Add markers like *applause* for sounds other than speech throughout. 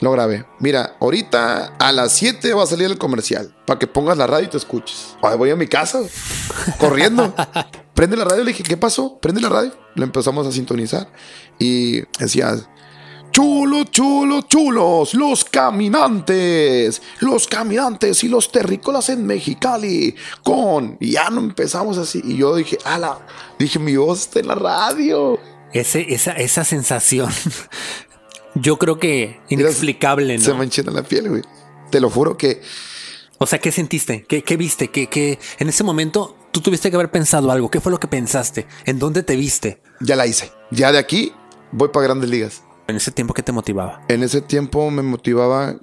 Lo grabé. Mira, ahorita a las 7 va a salir el comercial. Para que pongas la radio y te escuches. Ay, voy a mi casa. corriendo. *laughs* Prende la radio. Le dije, ¿qué pasó? Prende la radio. Lo empezamos a sintonizar. Y decía, chulos, chulos, chulos. Los caminantes. Los caminantes y los terrícolas en Mexicali. Con. Y ya no empezamos así. Y yo dije, ala. Dije, mi voz está en la radio. Ese, esa, esa sensación yo creo que inexplicable, ¿no? Se me enchina la piel, güey. Te lo juro que. O sea, ¿qué sentiste? ¿Qué, qué viste? ¿Qué, ¿Qué, en ese momento tú tuviste que haber pensado algo? ¿Qué fue lo que pensaste? ¿En dónde te viste? Ya la hice. Ya de aquí voy para grandes ligas. ¿En ese tiempo qué te motivaba? En ese tiempo me motivaba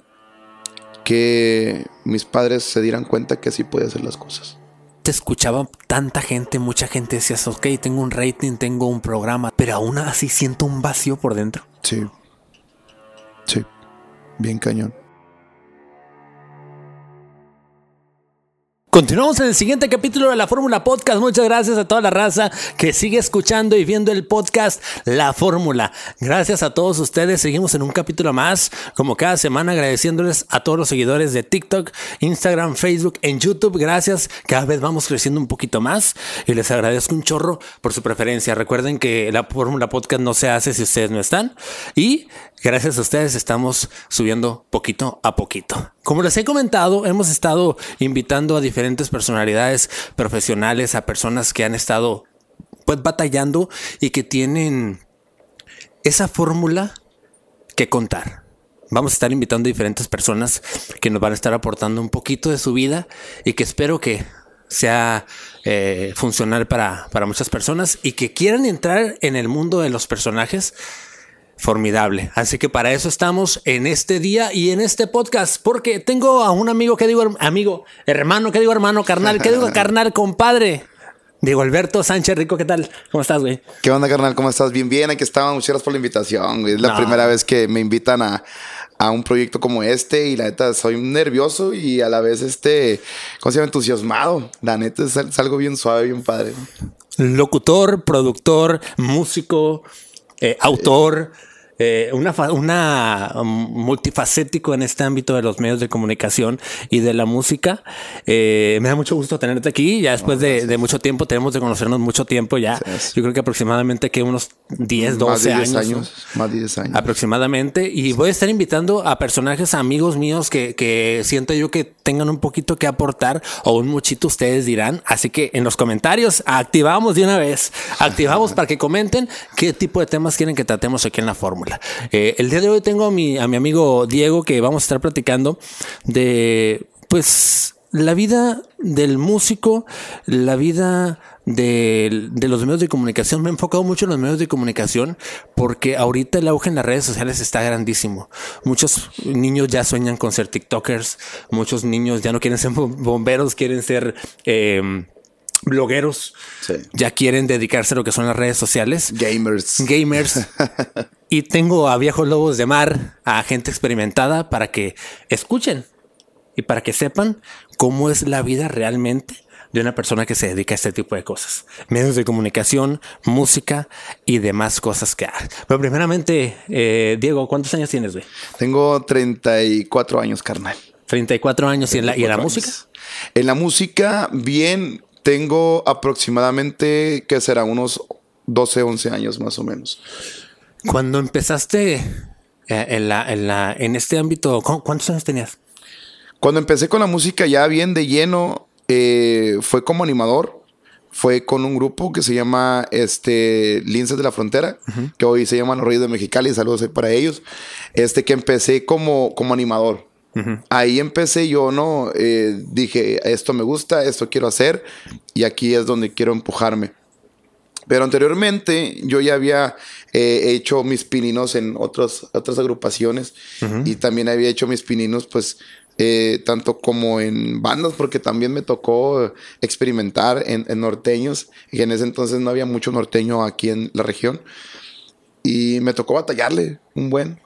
que mis padres se dieran cuenta que así podía hacer las cosas. Te escuchaba tanta gente, mucha gente decías, ok, tengo un rating, tengo un programa, pero aún así siento un vacío por dentro. Sí, Sí, bien cañón. Continuamos en el siguiente capítulo de la Fórmula Podcast. Muchas gracias a toda la raza que sigue escuchando y viendo el podcast La Fórmula. Gracias a todos ustedes. Seguimos en un capítulo más, como cada semana, agradeciéndoles a todos los seguidores de TikTok, Instagram, Facebook, en YouTube. Gracias. Cada vez vamos creciendo un poquito más y les agradezco un chorro por su preferencia. Recuerden que la Fórmula Podcast no se hace si ustedes no están y gracias a ustedes estamos subiendo poquito a poquito. Como les he comentado, hemos estado invitando a diferentes personalidades profesionales, a personas que han estado pues batallando y que tienen esa fórmula que contar. Vamos a estar invitando a diferentes personas que nos van a estar aportando un poquito de su vida y que espero que sea eh, funcional para, para muchas personas y que quieran entrar en el mundo de los personajes formidable. Así que para eso estamos en este día y en este podcast, porque tengo a un amigo que digo amigo, hermano, que digo hermano, carnal, que digo *laughs* carnal, compadre. Diego Alberto Sánchez Rico, ¿qué tal? ¿Cómo estás, güey? ¿Qué onda, carnal? ¿Cómo estás? Bien, bien. Aquí estamos. Muchas gracias por la invitación, güey. Es la primera vez que me invitan a, a, un proyecto como este y la neta soy nervioso y a la vez este, ¿cómo se llama? Entusiasmado. La neta es, es algo bien suave, bien padre. Locutor, productor, músico, eh, autor. Eh, una, una um, multifacético en este ámbito de los medios de comunicación y de la música. Eh, me da mucho gusto tenerte aquí. Ya después de, de, mucho tiempo, tenemos de conocernos mucho tiempo ya. Yo creo que aproximadamente que unos 10, 12 más de 10 años. años Más de 10 años. Aproximadamente. Y voy a estar invitando a personajes, amigos míos que, que siento yo que tengan un poquito que aportar o un muchito, ustedes dirán. Así que en los comentarios activamos de una vez. Activamos *laughs* para que comenten qué tipo de temas quieren que tratemos aquí en la fórmula. Eh, el día de hoy tengo a mi, amigo Diego que vamos a estar platicando de, pues, la vida del músico, la vida de, los medios de comunicación. Me he enfocado mucho en los medios de comunicación porque ahorita el auge en las redes sociales está grandísimo. Muchos niños ya sueñan con ser TikTokers, muchos niños ya no quieren ser bomberos, quieren ser... Eh, blogueros sí. ya quieren dedicarse a lo que son las redes sociales. Gamers. Gamers. *laughs* y tengo a viejos lobos de mar, a gente experimentada para que escuchen y para que sepan cómo es la vida realmente de una persona que se dedica a este tipo de cosas. Medios de comunicación, música y demás cosas que hay. Pero primeramente, eh, Diego, ¿cuántos años tienes, güey? Tengo 34 años, carnal. 34 años. ¿Y en la, y en la música? En la música, bien, tengo aproximadamente, que será? Unos 12, 11 años más o menos. Cuando empezaste en, la, en, la, en este ámbito, ¿cuántos años tenías? Cuando empecé con la música ya bien de lleno, eh, fue como animador. Fue con un grupo que se llama este, Linces de la Frontera, uh -huh. que hoy se llama Los Reyes de Mexicali. Saludos para ellos. Este que empecé como, como animador. Uh -huh. Ahí empecé yo, ¿no? Eh, dije, esto me gusta, esto quiero hacer y aquí es donde quiero empujarme. Pero anteriormente yo ya había eh, hecho mis pininos en otros, otras agrupaciones uh -huh. y también había hecho mis pininos pues eh, tanto como en bandas porque también me tocó experimentar en, en, norteños y en ese entonces no había mucho norteño aquí en la región y me tocó batallarle un buen.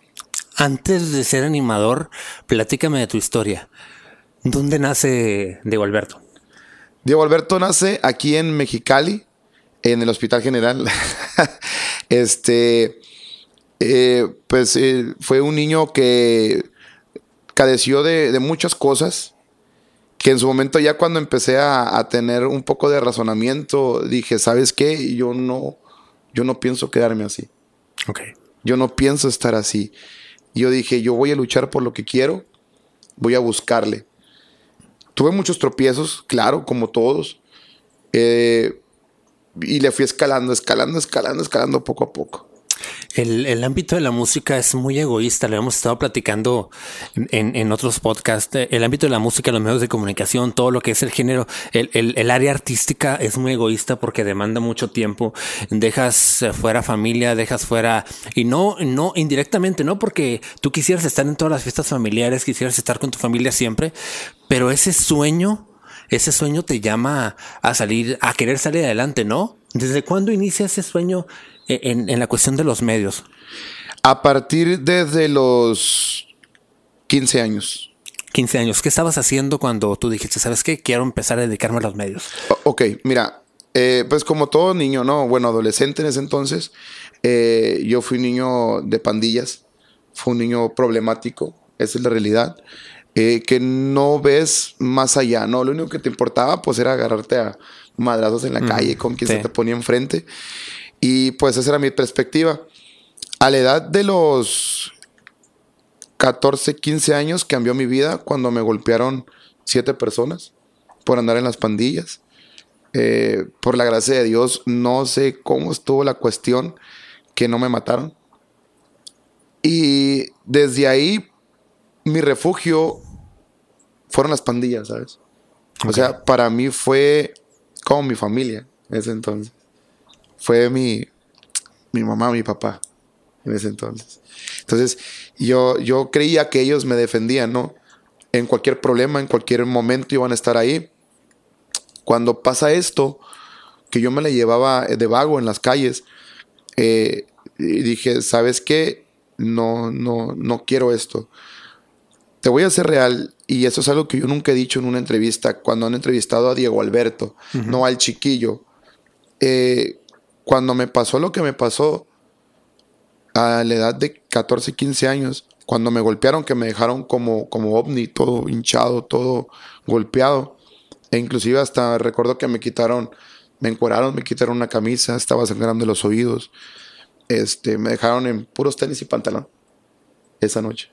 Antes de ser animador, platícame de tu historia. ¿Dónde nace Diego Alberto? Diego Alberto nace aquí en Mexicali, en el Hospital General. *laughs* este, eh, pues eh, fue un niño que cadeció de, de, muchas cosas, que en su momento ya cuando empecé a, a, tener un poco de razonamiento, dije, ¿sabes qué? Yo no, yo no pienso quedarme así. Okay. Yo no pienso estar así. Yo dije, yo voy a luchar por lo que quiero, voy a buscarle. Tuve muchos tropiezos, claro, como todos. Eh, y le fui escalando, escalando, escalando, escalando poco a poco. El, el, ámbito de la música es muy egoísta, lo hemos estado platicando en, en, otros podcasts. El ámbito de la música, los medios de comunicación, todo lo que es el género, el, el, el, área artística es muy egoísta porque demanda mucho tiempo. Dejas fuera familia, dejas fuera, y no, no indirectamente, no porque tú quisieras estar en todas las fiestas familiares, quisieras estar con tu familia siempre, pero ese sueño, ese sueño te llama a salir, a querer salir adelante, ¿no? ¿Desde cuándo inicia ese sueño en, en, la cuestión de los medios? A partir desde los 15 años. 15 años. ¿Qué estabas haciendo cuando tú dijiste, sabes qué? Quiero empezar a dedicarme a los medios. Ok, mira, eh, pues como todo niño, ¿no? Bueno, adolescente en ese entonces, eh, yo fui un niño de pandillas, fue un niño problemático, esa es la realidad. Eh, que no ves más allá, ¿no? Lo único que te importaba, pues, era agarrarte a madrazos en la mm, calle con quien sí. se te ponía enfrente. Y pues esa era mi perspectiva. A la edad de los 14, 15 años cambió mi vida cuando me golpearon siete personas por andar en las pandillas. Eh, por la gracia de Dios, no sé cómo estuvo la cuestión que no me mataron. Y desde ahí, mi refugio fueron las pandillas, ¿sabes? Okay. O sea, para mí fue como mi familia ese entonces fue mi, mi mamá, mi papá en ese entonces. Entonces, yo, yo creía que ellos me defendían, ¿no? En cualquier problema, en cualquier momento iban a estar ahí. Cuando pasa esto, que yo me la llevaba de vago en las calles, eh, y dije, ¿sabes qué? No, no, no quiero esto. Te voy a ser real, y eso es algo que yo nunca he dicho en una entrevista, cuando han entrevistado a Diego Alberto, uh -huh. no al chiquillo. Eh, cuando me pasó lo que me pasó a la edad de 14, 15 años, cuando me golpearon, que me dejaron como, como ovni, todo hinchado, todo golpeado, e inclusive hasta recuerdo que me quitaron, me encueraron, me quitaron una camisa, estaba sangrando los oídos, este, me dejaron en puros tenis y pantalón esa noche.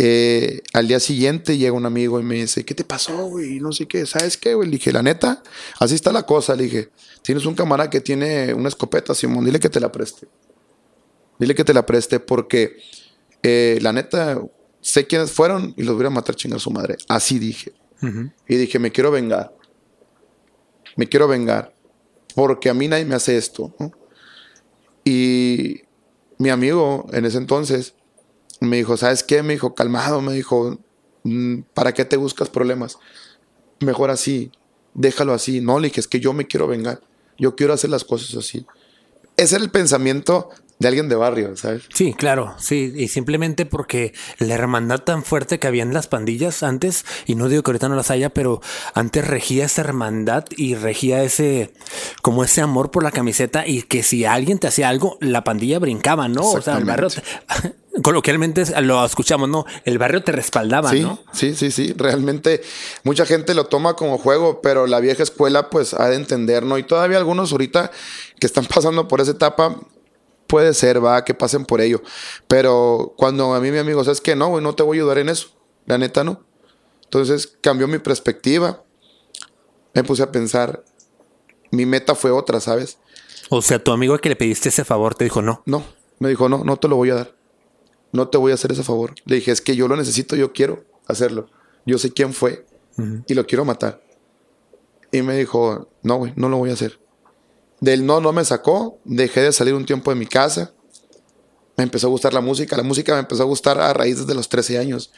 Eh, al día siguiente llega un amigo y me dice, ¿qué te pasó, güey? No sé qué, ¿sabes qué, güey? Le dije, la neta, así está la cosa. Le dije, tienes un camarada que tiene una escopeta, Simón, dile que te la preste. Dile que te la preste porque, eh, la neta, sé quiénes fueron y los voy a matar chingar su madre. Así dije. Uh -huh. Y dije, me quiero vengar. Me quiero vengar. Porque a mí nadie me hace esto. ¿no? Y mi amigo en ese entonces me dijo, ¿sabes qué? Me dijo, calmado, me dijo, mm, ¿para qué te buscas problemas? Mejor así, déjalo así. No, le dije, es que yo me quiero vengar, yo quiero hacer las cosas así. Ese era el pensamiento de alguien de barrio, ¿sabes? Sí, claro, sí, y simplemente porque la hermandad tan fuerte que había en las pandillas antes, y no digo que ahorita no las haya, pero antes regía esa hermandad y regía ese, como ese amor por la camiseta y que si alguien te hacía algo, la pandilla brincaba, ¿no? O sea, el barrio, te, coloquialmente lo escuchamos, ¿no? El barrio te respaldaba, sí, ¿no? Sí, sí, sí, realmente mucha gente lo toma como juego, pero la vieja escuela pues ha de entender, ¿no? Y todavía algunos ahorita que están *laughs* pasando por esa etapa, puede ser, va, que pasen por ello. Pero cuando a mí mi amigo, ¿sabes qué? No, güey, no te voy a ayudar en eso. La neta, no. Entonces cambió mi perspectiva. Me puse a pensar. Mi meta fue otra, ¿sabes? O sea, tu amigo que le pediste ese favor te dijo no. No, me dijo no, no te lo voy a dar. No te voy a hacer ese favor. Le dije, es que yo lo necesito, yo quiero hacerlo. Yo sé quién fue uh -huh. y lo quiero matar. Y me dijo, no, güey, no lo voy a hacer. Del no, no me sacó. Dejé de salir un tiempo de mi casa. Me empezó a gustar la música. La música me empezó a gustar a raíz de los 13 años.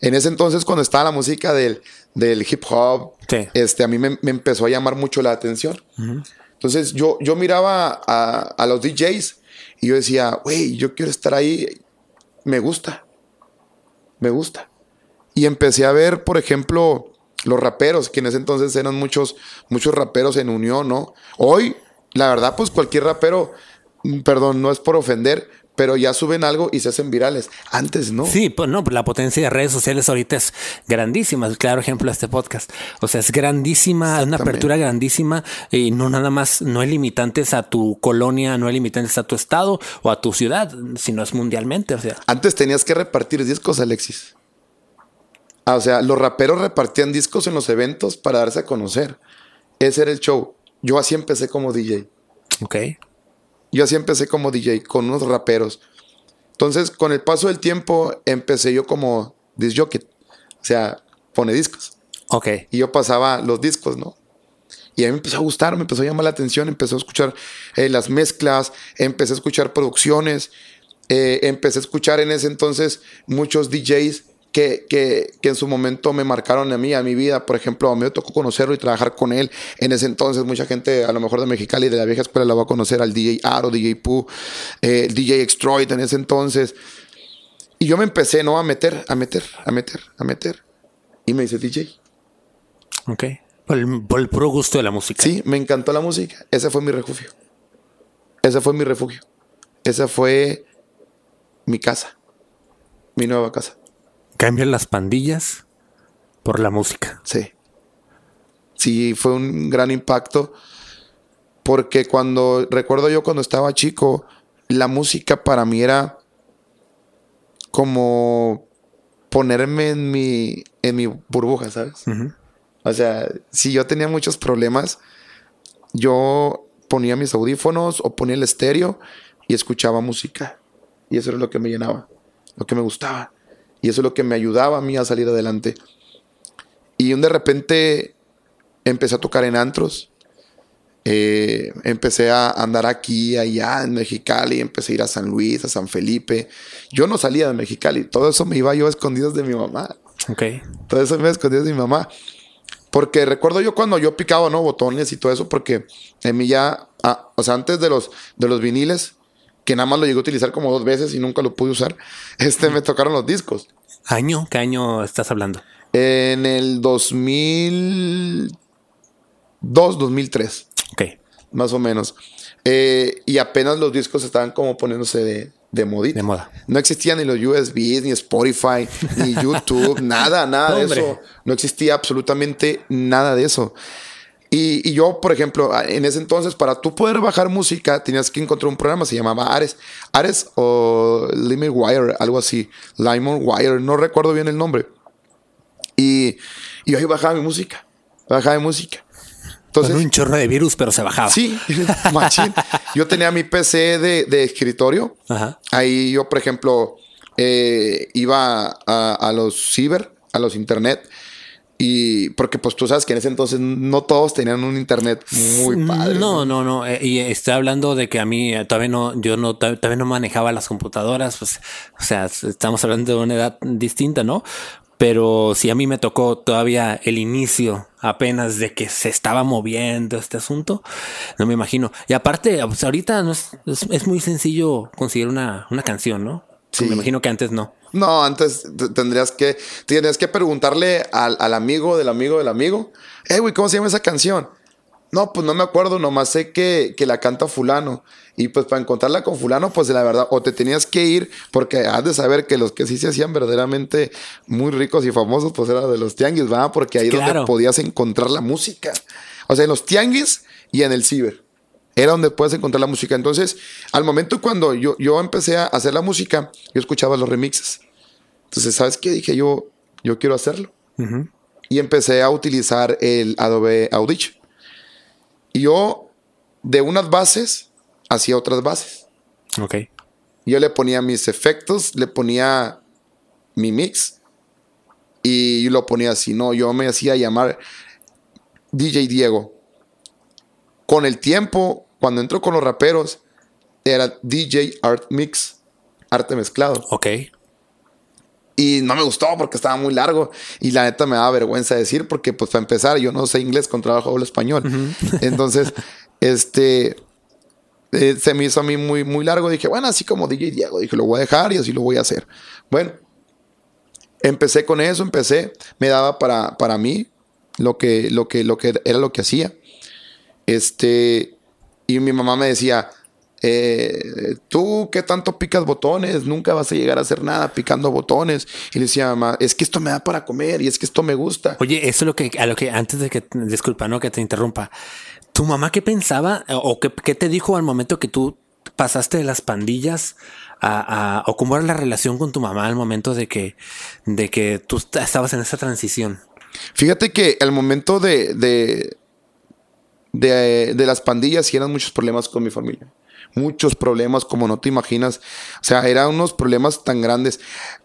En ese entonces, cuando estaba la música del, del hip hop, sí. este, a mí me, me, empezó a llamar mucho la atención. Uh -huh. Entonces, yo, yo miraba a, a los DJs y yo decía, güey, yo quiero estar ahí. Me gusta. Me gusta. Y empecé a ver, por ejemplo, los raperos, que en ese entonces eran muchos, muchos raperos en unión, ¿no? Hoy la verdad, pues cualquier rapero, perdón, no es por ofender, pero ya suben algo y se hacen virales. Antes no. Sí, pues no, la potencia de redes sociales ahorita es grandísima. El claro ejemplo de este podcast. O sea, es grandísima, una apertura grandísima y no nada más, no hay limitantes a tu colonia, no hay limitantes a tu estado o a tu ciudad, sino es mundialmente. O sea, antes tenías que repartir discos, Alexis. Ah, o sea, los raperos repartían discos en los eventos para darse a conocer. Ese era el show. Yo así empecé como DJ. Ok. Yo así empecé como DJ, con unos raperos. Entonces, con el paso del tiempo, empecé yo como disc jockey. O sea, pone discos. Ok. Y yo pasaba los discos, ¿no? Y a mí me empezó a gustar, me empezó a llamar la atención, empecé a escuchar eh, las mezclas, empecé a escuchar producciones, eh, empecé a escuchar en ese entonces muchos DJs que, que, que, en su momento me marcaron a mí, a mi vida. Por ejemplo, a mí me tocó conocerlo y trabajar con él. En ese entonces, mucha gente, a lo mejor de Mexicali, de la vieja escuela, la va a conocer al DJ Aro, DJ Pooh, eh, DJ Extroid en ese entonces. Y yo me empecé, ¿no? A meter, a meter, a meter, a meter. Y me dice DJ. Ok. Por el, por el puro gusto de la música. Sí, me encantó la música. Ese fue mi refugio. Ese fue mi refugio. Esa fue mi casa. Mi nueva casa. Cambian las pandillas por la música. Sí. Sí, fue un gran impacto. Porque cuando, recuerdo yo cuando estaba chico, la música para mí era como ponerme en mi, en mi burbuja, ¿sabes? Uh -huh. O sea, si yo tenía muchos problemas, yo ponía mis audífonos o ponía el estéreo y escuchaba música. Y eso era lo que me llenaba, lo que me gustaba. Y eso es lo que me ayudaba a mí a salir adelante. Y de repente empecé a tocar en antros. Eh, empecé a andar aquí, allá en Mexicali. Empecé a ir a San Luis, a San Felipe. Yo no salía de Mexicali. Todo eso me iba yo a escondidas de mi mamá. Ok. Todo eso me iba a escondidas de mi mamá. Porque recuerdo yo cuando yo picaba, ¿no? Botones y todo eso. Porque en mí ya, ah, o sea, antes de los, de los viniles, que nada más lo llegué a utilizar como dos veces y nunca lo pude usar, *laughs* este, me tocaron los discos. ¿Año? ¿Qué año estás hablando? En el 2002, 2003. Ok. Más o menos. Eh, y apenas los discos estaban como poniéndose de, de modita. De moda. No existían ni los USBs, ni Spotify, ni *laughs* YouTube, nada, nada de eso. No existía absolutamente nada de eso. Y, y, yo, por ejemplo, en ese entonces, para tú poder bajar música, tenías que encontrar un programa, se llamaba Ares. Ares o LimeWire, algo así. LimeWire, no recuerdo bien el nombre. Y, y yo ahí bajaba mi música. Bajaba mi música. Entonces, Con un chorro de virus, pero se bajaba. Sí, *laughs* machín. yo tenía mi PC de, de escritorio. Ajá. Ahí yo, por ejemplo, eh, iba a, a los ciber, a los internet. Y porque pues tú sabes que en ese entonces no todos tenían un internet muy padre. No, no, no. Eh, y estoy hablando de que a mí eh, todavía no, yo no, todavía no manejaba las computadoras. Pues, o sea, estamos hablando de una edad distinta, ¿no? Pero si a mí me tocó todavía el inicio apenas de que se estaba moviendo este asunto, no me imagino. Y aparte, pues ahorita no es, es, es muy sencillo conseguir una, una canción, ¿no? Sí. Me imagino que antes no. No, antes tendrías que, tienes que preguntarle al, al, amigo del amigo del amigo, eh, güey, ¿cómo se llama esa canción? No, pues no me acuerdo, nomás sé que, que la canta fulano. Y pues para encontrarla con fulano, pues la verdad, o te tenías que ir, porque has de saber que los que sí se hacían verdaderamente muy ricos y famosos, pues era de los tianguis, ¿verdad? Porque ahí claro. donde podías encontrar la música. O sea, en los tianguis y en el ciber. Era donde puedes encontrar la música. Entonces, al momento cuando yo, yo empecé a hacer la música, yo escuchaba los remixes. Entonces, ¿sabes qué? Dije yo, yo quiero hacerlo. Uh -huh. Y empecé a utilizar el Adobe Audition. Y yo, de unas bases, hacía otras bases. Ok. Yo le ponía mis efectos, le ponía mi mix y lo ponía así. No, yo me hacía llamar DJ Diego. Con el tiempo, cuando entró con los raperos, era DJ Art Mix, arte mezclado. Ok. Y no me gustó porque estaba muy largo. Y la neta me daba vergüenza decir porque, pues, para empezar, yo no sé inglés con trabajo hablo español. Uh *laughs* -huh. Entonces, este... Eh, se me hizo a mí muy, muy largo. Dije, bueno, así como DJ Diego. Dije, lo voy a dejar y así lo voy a hacer. Bueno, empecé con eso, empecé. Me daba para, para mí lo que, lo, que, lo que era lo que hacía. Este... Y mi mamá me decía, eh, tú qué tanto picas botones, nunca vas a llegar a hacer nada picando botones. Y le decía, mamá, es que esto me da para comer y es que esto me gusta. Oye, eso es lo que, a lo que antes de que, disculpa, no que te interrumpa. ¿Tu mamá qué pensaba o qué, qué te dijo al momento que tú pasaste de las pandillas a, o cómo era la relación con tu mamá al momento de que, de que tú estabas en esa transición? Fíjate que al momento de, de, de, las pandillas sí eran muchos problemas con mi familia. Muchos problemas como no te imaginas. O sea, eran unos problemas tan grandes.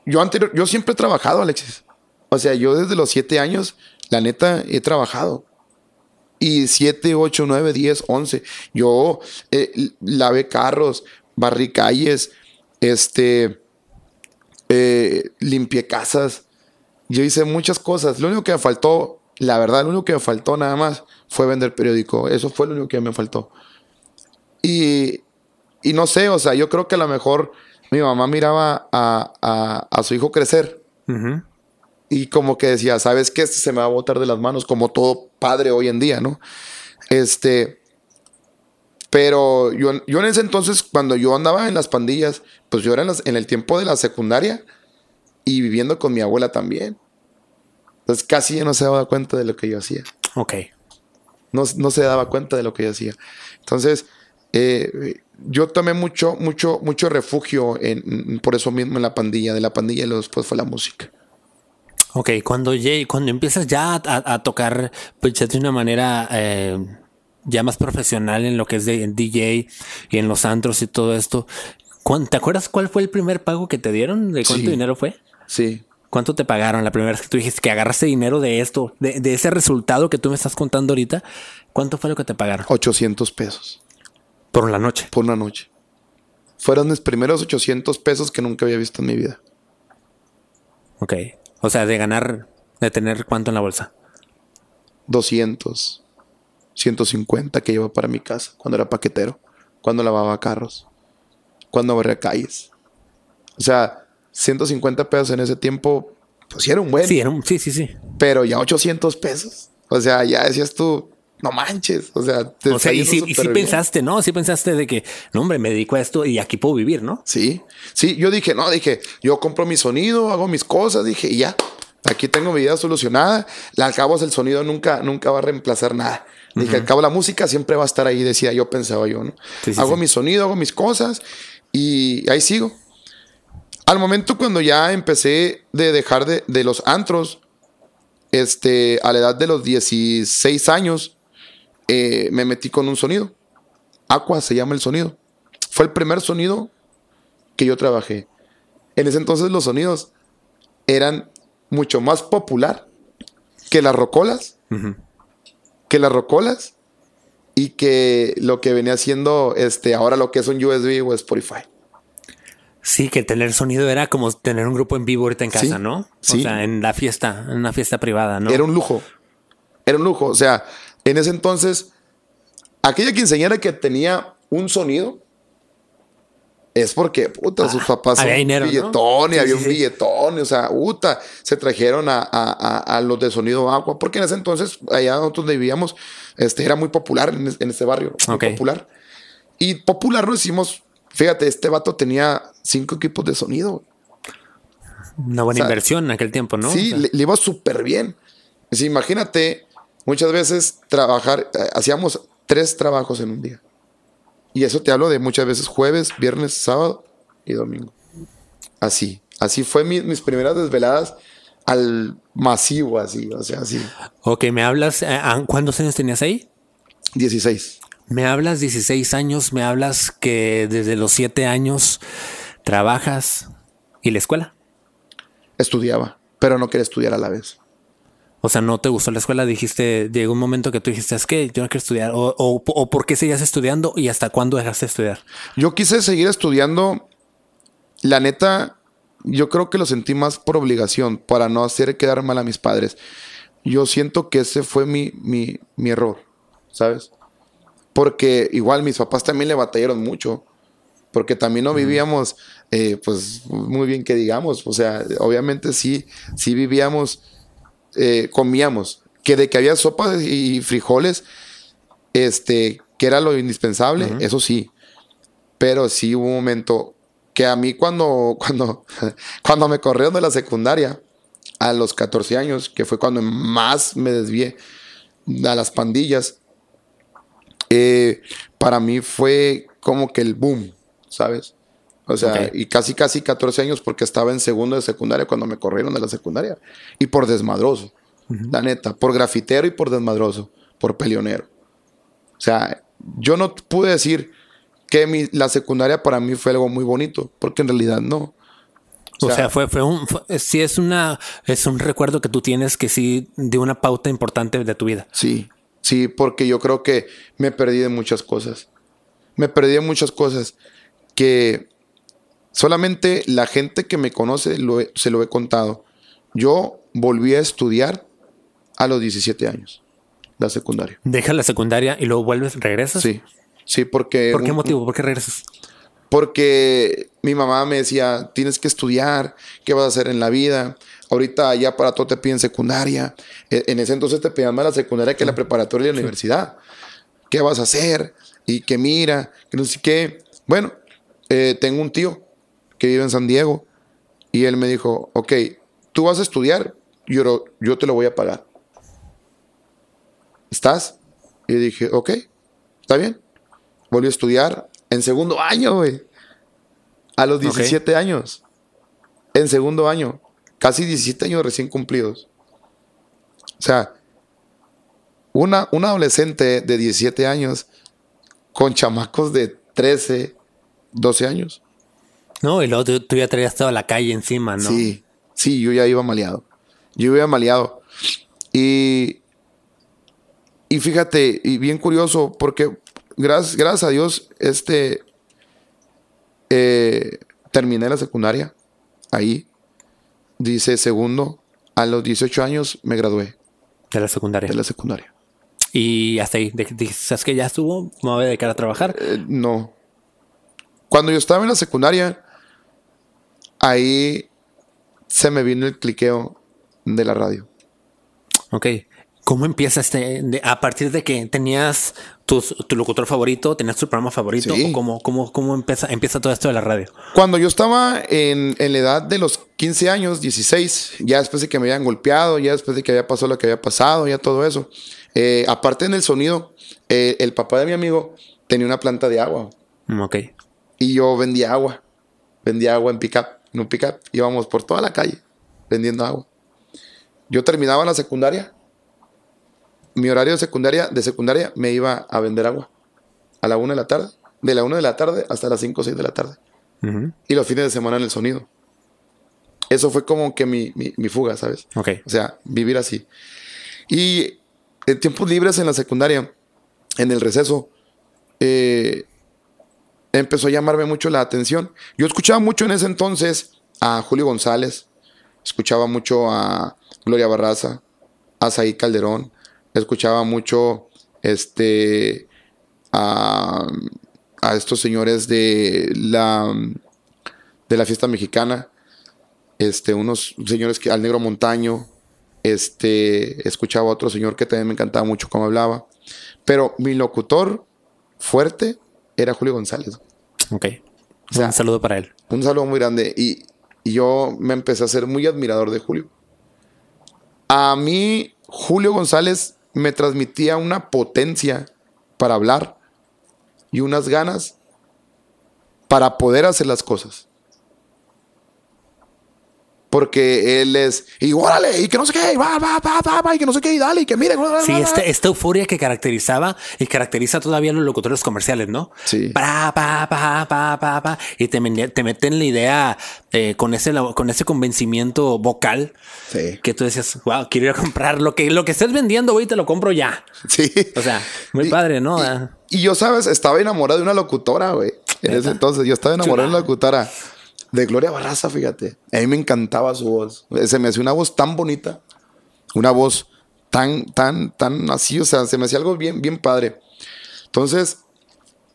Yo anterior, yo siempre he trabajado, Alexis. O sea, yo desde los siete años, la neta, he trabajado. Y siete, ocho, nueve, diez, once. Yo eh, lavé carros, barrí calles, este, eh, limpié casas. Yo hice muchas cosas. Lo único que me faltó, la verdad, lo único que me faltó nada más fue vender periódico. Eso fue lo único que me faltó. Y, y no sé, o sea, yo creo que a lo mejor mi mamá miraba a, a, su hijo crecer. Y como que decía, ¿sabes qué? Este se me va a botar de las manos, como todo padre hoy en día, ¿no? Este. Pero yo, yo en ese entonces, cuando yo andaba en las pandillas, pues yo era en, el tiempo de la secundaria y viviendo con mi abuela también. Entonces casi ya no se daba cuenta de lo que yo hacía. Ok. No, no se daba cuenta de lo que yo hacía. Entonces, eh, yo tomé mucho, mucho, mucho refugio en, por eso mismo en la pandilla, de la pandilla y después fue la música. Ok, cuando, cuando empiezas ya a, tocar pues, de una manera eh, ya más profesional en lo que es de DJ y en los antros y todo esto, ¿te acuerdas cuál fue el primer pago que te dieron? ¿De cuánto dinero fue? Sí. ¿Cuánto te pagaron la primera vez que tú dijiste que agarraste dinero de esto, de, de ese resultado que tú me estás contando ahorita? ¿Cuánto fue lo que te pagaron? 800 pesos. Por la noche. Por una noche. Fueron mis primeros 800 pesos que nunca había visto en mi vida. Ok. O sea, de ganar, de tener cuánto en la bolsa. 200, 150 que llevaba para mi casa cuando era paquetero, cuando lavaba carros, cuando barría calles. O sea, 150 pesos en ese tiempo, pues sí era un buen. Sí, era un, sí, sí, sí. Pero ya 800 pesos. O sea, ya decías tú, no manches. O sea, te o sea y sí, pensaste, ¿no? Sí pensaste de que, no, hombre, me dedico a esto y aquí puedo vivir, ¿no? Sí, sí. Yo dije, no, dije, yo compro mi sonido, hago mis cosas, dije, y ya. Aquí tengo mi vida solucionada. Al cabo, el sonido nunca, nunca va a reemplazar nada. Dije, al cabo, la música siempre va a estar ahí, decía yo, pensaba yo, ¿no? hago mi sonido, hago mis cosas y ahí sigo. Al momento cuando ya empecé de dejar de, de los antros, este, a la edad de los 16 años, eh, me metí con un sonido. Aqua se llama el sonido. Fue el primer sonido que yo trabajé. En ese entonces los sonidos eran mucho más popular que las rocolas. Que las rocolas. Y que lo que venía haciendo este, ahora lo que es un USB o Spotify. Sí, que tener sonido era como tener un grupo en vivo ahorita en casa, ¿no? Sí. O sea, en la fiesta, en una fiesta privada, ¿no? Era un lujo. Era un lujo. O sea, en ese entonces, aquella quinceañera que tenía un sonido es porque, puta, sus ah, papás había dinero, billetón y había un billetón, o sea, puta, se trajeron a, los de sonido agua, porque en ese entonces, allá nosotros vivíamos, este, era muy popular en, en ese barrio, muy popular. Y popular lo hicimos, fíjate, este vato tenía cinco equipos de sonido. Una buena inversión en aquel tiempo, ¿no? Sí, le, iba súper bien. imagínate Muchas veces trabajar, eh, hacíamos tres trabajos en un día. Y eso te hablo de muchas veces jueves, viernes, sábado y domingo. Así, así fue mis primeras desveladas al masivo, así, o sea, así. Ok, me hablas, eh, ¿cuántos años tenías ahí? 16. Me hablas 16 años, me hablas que desde los 7 años trabajas y la escuela. Estudiaba, pero no quería estudiar a la vez. O sea, no te gustó la escuela, dijiste, llegó un momento que tú dijiste, es que yo no quiero estudiar, o, o, por qué seguías estudiando y hasta cuándo dejaste de estudiar. Yo quise seguir estudiando, la neta, yo creo que lo sentí más por obligación, para no hacer quedar mal a mis padres. Yo siento que ese fue mi, mi, mi error, ¿sabes? Porque igual mis papás también le batallaron mucho, porque también no vivíamos, eh, pues muy bien que digamos, o sea, obviamente sí, sí vivíamos eh, comíamos, que de que había sopa y frijoles, este, que era lo indispensable, eso sí. Pero sí hubo un momento que a mí cuando, *laughs* cuando, cuando me corrieron de la secundaria a los 14 años, que fue cuando más me desvié a las pandillas, eh, para mí fue como que el boom, ¿sabes? O sea, y casi, casi 14 años porque estaba en segundo de secundaria cuando me corrieron de la secundaria. Y por desmadroso, la neta, por grafitero y por desmadroso, por peleonero. O sea, yo no pude decir que mi, la secundaria para mí fue algo muy bonito, porque en realidad no. O sea, fue, fue un, sí es una, es un recuerdo que tú tienes que sí de una pauta importante de tu vida. Sí, sí, porque yo creo que me perdí de muchas cosas. Me perdí de muchas cosas que solamente la gente que me conoce se lo he contado. Yo volví a estudiar a los 17 años, la secundaria. Dejas la secundaria y luego vuelves, regresas. Sí, sí, porque... ¿Por qué motivo? ¿Por qué regresas? Porque mi mamá me decía, tienes que estudiar, ¿qué vas a hacer en la vida? Ahorita ya para todo te piden secundaria. E, en ese entonces te pedían más la secundaria que la preparatoria y la universidad. ¿Qué vas a hacer? Y que mira, que no sé qué. Bueno, eh, tengo un tío que vive en San Diego y él me dijo, ok, tú vas a estudiar, yo, yo te lo voy a pagar. ¿Estás? Y dije, ok, está bien. Volví a estudiar en segundo año, güey. A los 17 años. En segundo año. Casi 17 años recién cumplidos. O sea, una, una adolescente de 17 años con chamacos de 13, 12 años. No, y luego tú, ya traías toda la calle encima, ¿no? Sí, sí, yo ya iba maleado. Yo iba maleado. Y, y fíjate, y bien curioso, porque gracias, gracias a Dios, este, eh, terminé la secundaria ahí. Dice segundo, a los 18 años me gradué. De la secundaria. De la secundaria. Y hasta ahí, ¿sabes que ya estuvo? ¿Me voy a dedicar a trabajar? Eh, no. Cuando yo estaba en la secundaria, ahí se me vino el cliqueo de la radio. Ok. ¿Cómo empieza este? a partir de que tenías tu, locutor favorito, tenías tu programa favorito, o cómo, cómo, cómo empieza, empieza todo esto de la radio? Cuando yo estaba en, la edad de los 15 años, 16, ya después de que me habían golpeado, ya después de que había pasado lo que había pasado, ya todo eso. Eh, aparte en el sonido, eh, el papá de mi amigo tenía una planta de agua. Mm, ok. Y yo vendía agua. Vendía agua en pickup. En un pickup íbamos por toda la calle vendiendo agua. Yo terminaba la secundaria mi horario de secundaria, de secundaria me iba a vender agua a la una de la tarde, de la una de la tarde hasta las 5 o 6 de la tarde. Y los fines de semana en el sonido. Eso fue como que mi, fuga, ¿sabes? Ok. O sea, vivir así. Y en tiempos libres en la secundaria, en el receso, eh, empezó a llamarme mucho la atención. Yo escuchaba mucho en ese entonces a Julio González, escuchaba mucho a Gloria Barraza, a Saí Calderón, escuchaba mucho este a, estos señores de la de la fiesta mexicana este unos señores que al negro montaño este escuchaba a otro señor que también me encantaba mucho cómo hablaba pero mi locutor fuerte era Julio González. Ok. Un saludo para él. un saludo muy grande y, y yo me empecé a ser muy admirador de Julio. A mí Julio González me transmitía una potencia para hablar y unas ganas para poder hacer las cosas. Porque él es, y órale, y que no sé qué, va, va, va, va, y que no sé qué, y dale, y que mire. Sí, este, esta euforia que caracterizaba y caracteriza todavía a los locutores comerciales, ¿no? Sí. Pa, pa, pa, pa, pa, pa, y te, te meten la idea eh, con, ese, con ese convencimiento vocal. Sí. Que tú decías, wow, quiero ir a comprar lo que, lo que estés vendiendo, güey, te lo compro ya. Sí. O sea, muy padre, ¿no? Y, y, yo, sabes, estaba enamorado de una locutora, güey. En ese entonces, yo estaba enamorado de una locutora de Gloria Barraza, fíjate. A mí me encantaba su voz. Se me hacía una voz tan bonita. Una voz tan, tan, tan así. O sea, se me hacía algo bien, bien padre. Entonces,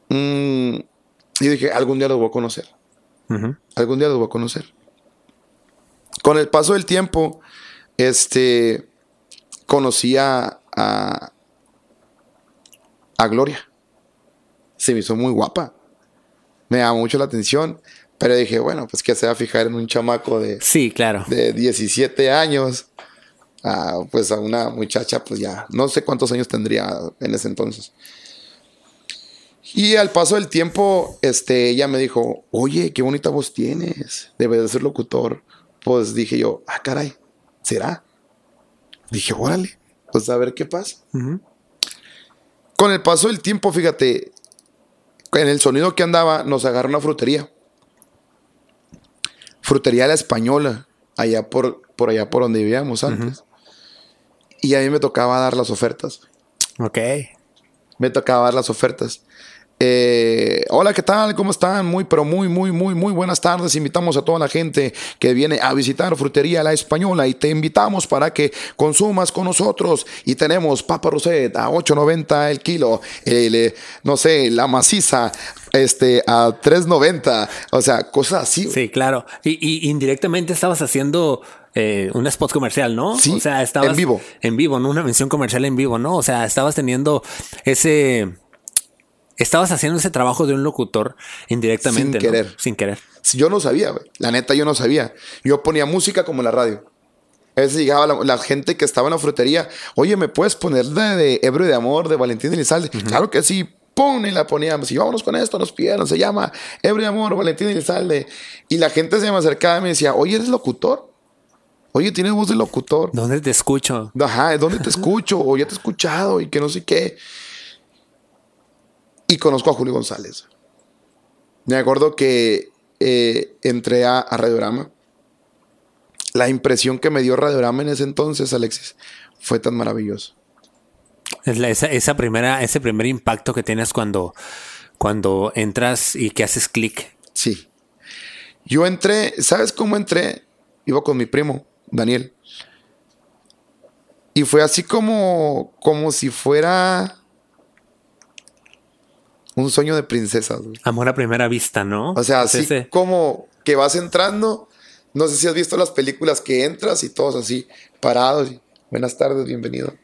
mm, y dije, algún día los voy a conocer. Algún día los voy a conocer. Con el paso del tiempo, este, conocí a, a, a Gloria. Se me hizo muy guapa me llamó mucho la atención. Pero dije, bueno, pues que se va a fijar en un chamaco de, Sí, claro. de 17 años. a, pues a una muchacha, pues ya, no sé cuántos años tendría en ese entonces. Y al paso del tiempo, este, ella me dijo, oye, qué bonita voz tienes, debes de ser locutor. Pues dije yo, ah, caray, ¿será? Dije, órale, pues a ver qué pasa. Con el paso del tiempo, fíjate, en el sonido que andaba, nos agarró una frutería. Frutería La Española, allá por, por allá por donde vivíamos antes. Y a mí me tocaba dar las ofertas. Ok. Me tocaba dar las ofertas. Eh, hola, ¿qué tal? ¿Cómo están? Muy, pero muy, muy, muy, muy buenas tardes. Invitamos a toda la gente que viene a visitar Frutería La Española y te invitamos para que consumas con nosotros. Y tenemos papa roset a 8.90 el kilo. El, eh, no sé, la maciza este, a 3.90. O sea, cosas así. Sí, claro. Y, y indirectamente estabas haciendo eh, un spot comercial, ¿no? Sí, o sea, estabas en vivo. En vivo, no una mención comercial en vivo, ¿no? O sea, estabas teniendo ese. Estabas haciendo ese trabajo de un locutor indirectamente. Sin ¿no? querer. Sin querer. Yo no sabía, güey. La neta, yo no sabía. Yo ponía música como en la radio. A veces llegaba la, la gente que estaba en la frutería. Oye, ¿me puedes poner de, de Ebro de Amor, de Valentín Elizalde? Claro que sí. Pon y la poníamos. Y vámonos con esto, nos pidieron. Se llama Ebro de Amor, Valentín Elizalde. Y la gente se me acercaba y me decía, oye, ¿eres locutor? Oye, tienes voz de locutor. ¿Dónde te escucho? Ajá, ¿dónde te *laughs* escucho? O ya te he escuchado y que no sé qué. Y conozco a Julio González. Me acuerdo que eh, entré a, a Radiorama. La impresión que me dio Radiorama en ese entonces, Alexis, fue tan maravilloso. Es la- esa, esa primera, ese primer impacto que tienes cuando, cuando entras y que haces clic. Sí. Yo entré, ¿sabes cómo entré? Iba con mi primo, Daniel. Y fue así como, como si fuera un sueño de princesas. güey. Amor a primera vista, ¿no? O sea, así ese- como que vas entrando. No sé si has visto las películas que entras y todos así parados. y, Buenas tardes, bienvenido.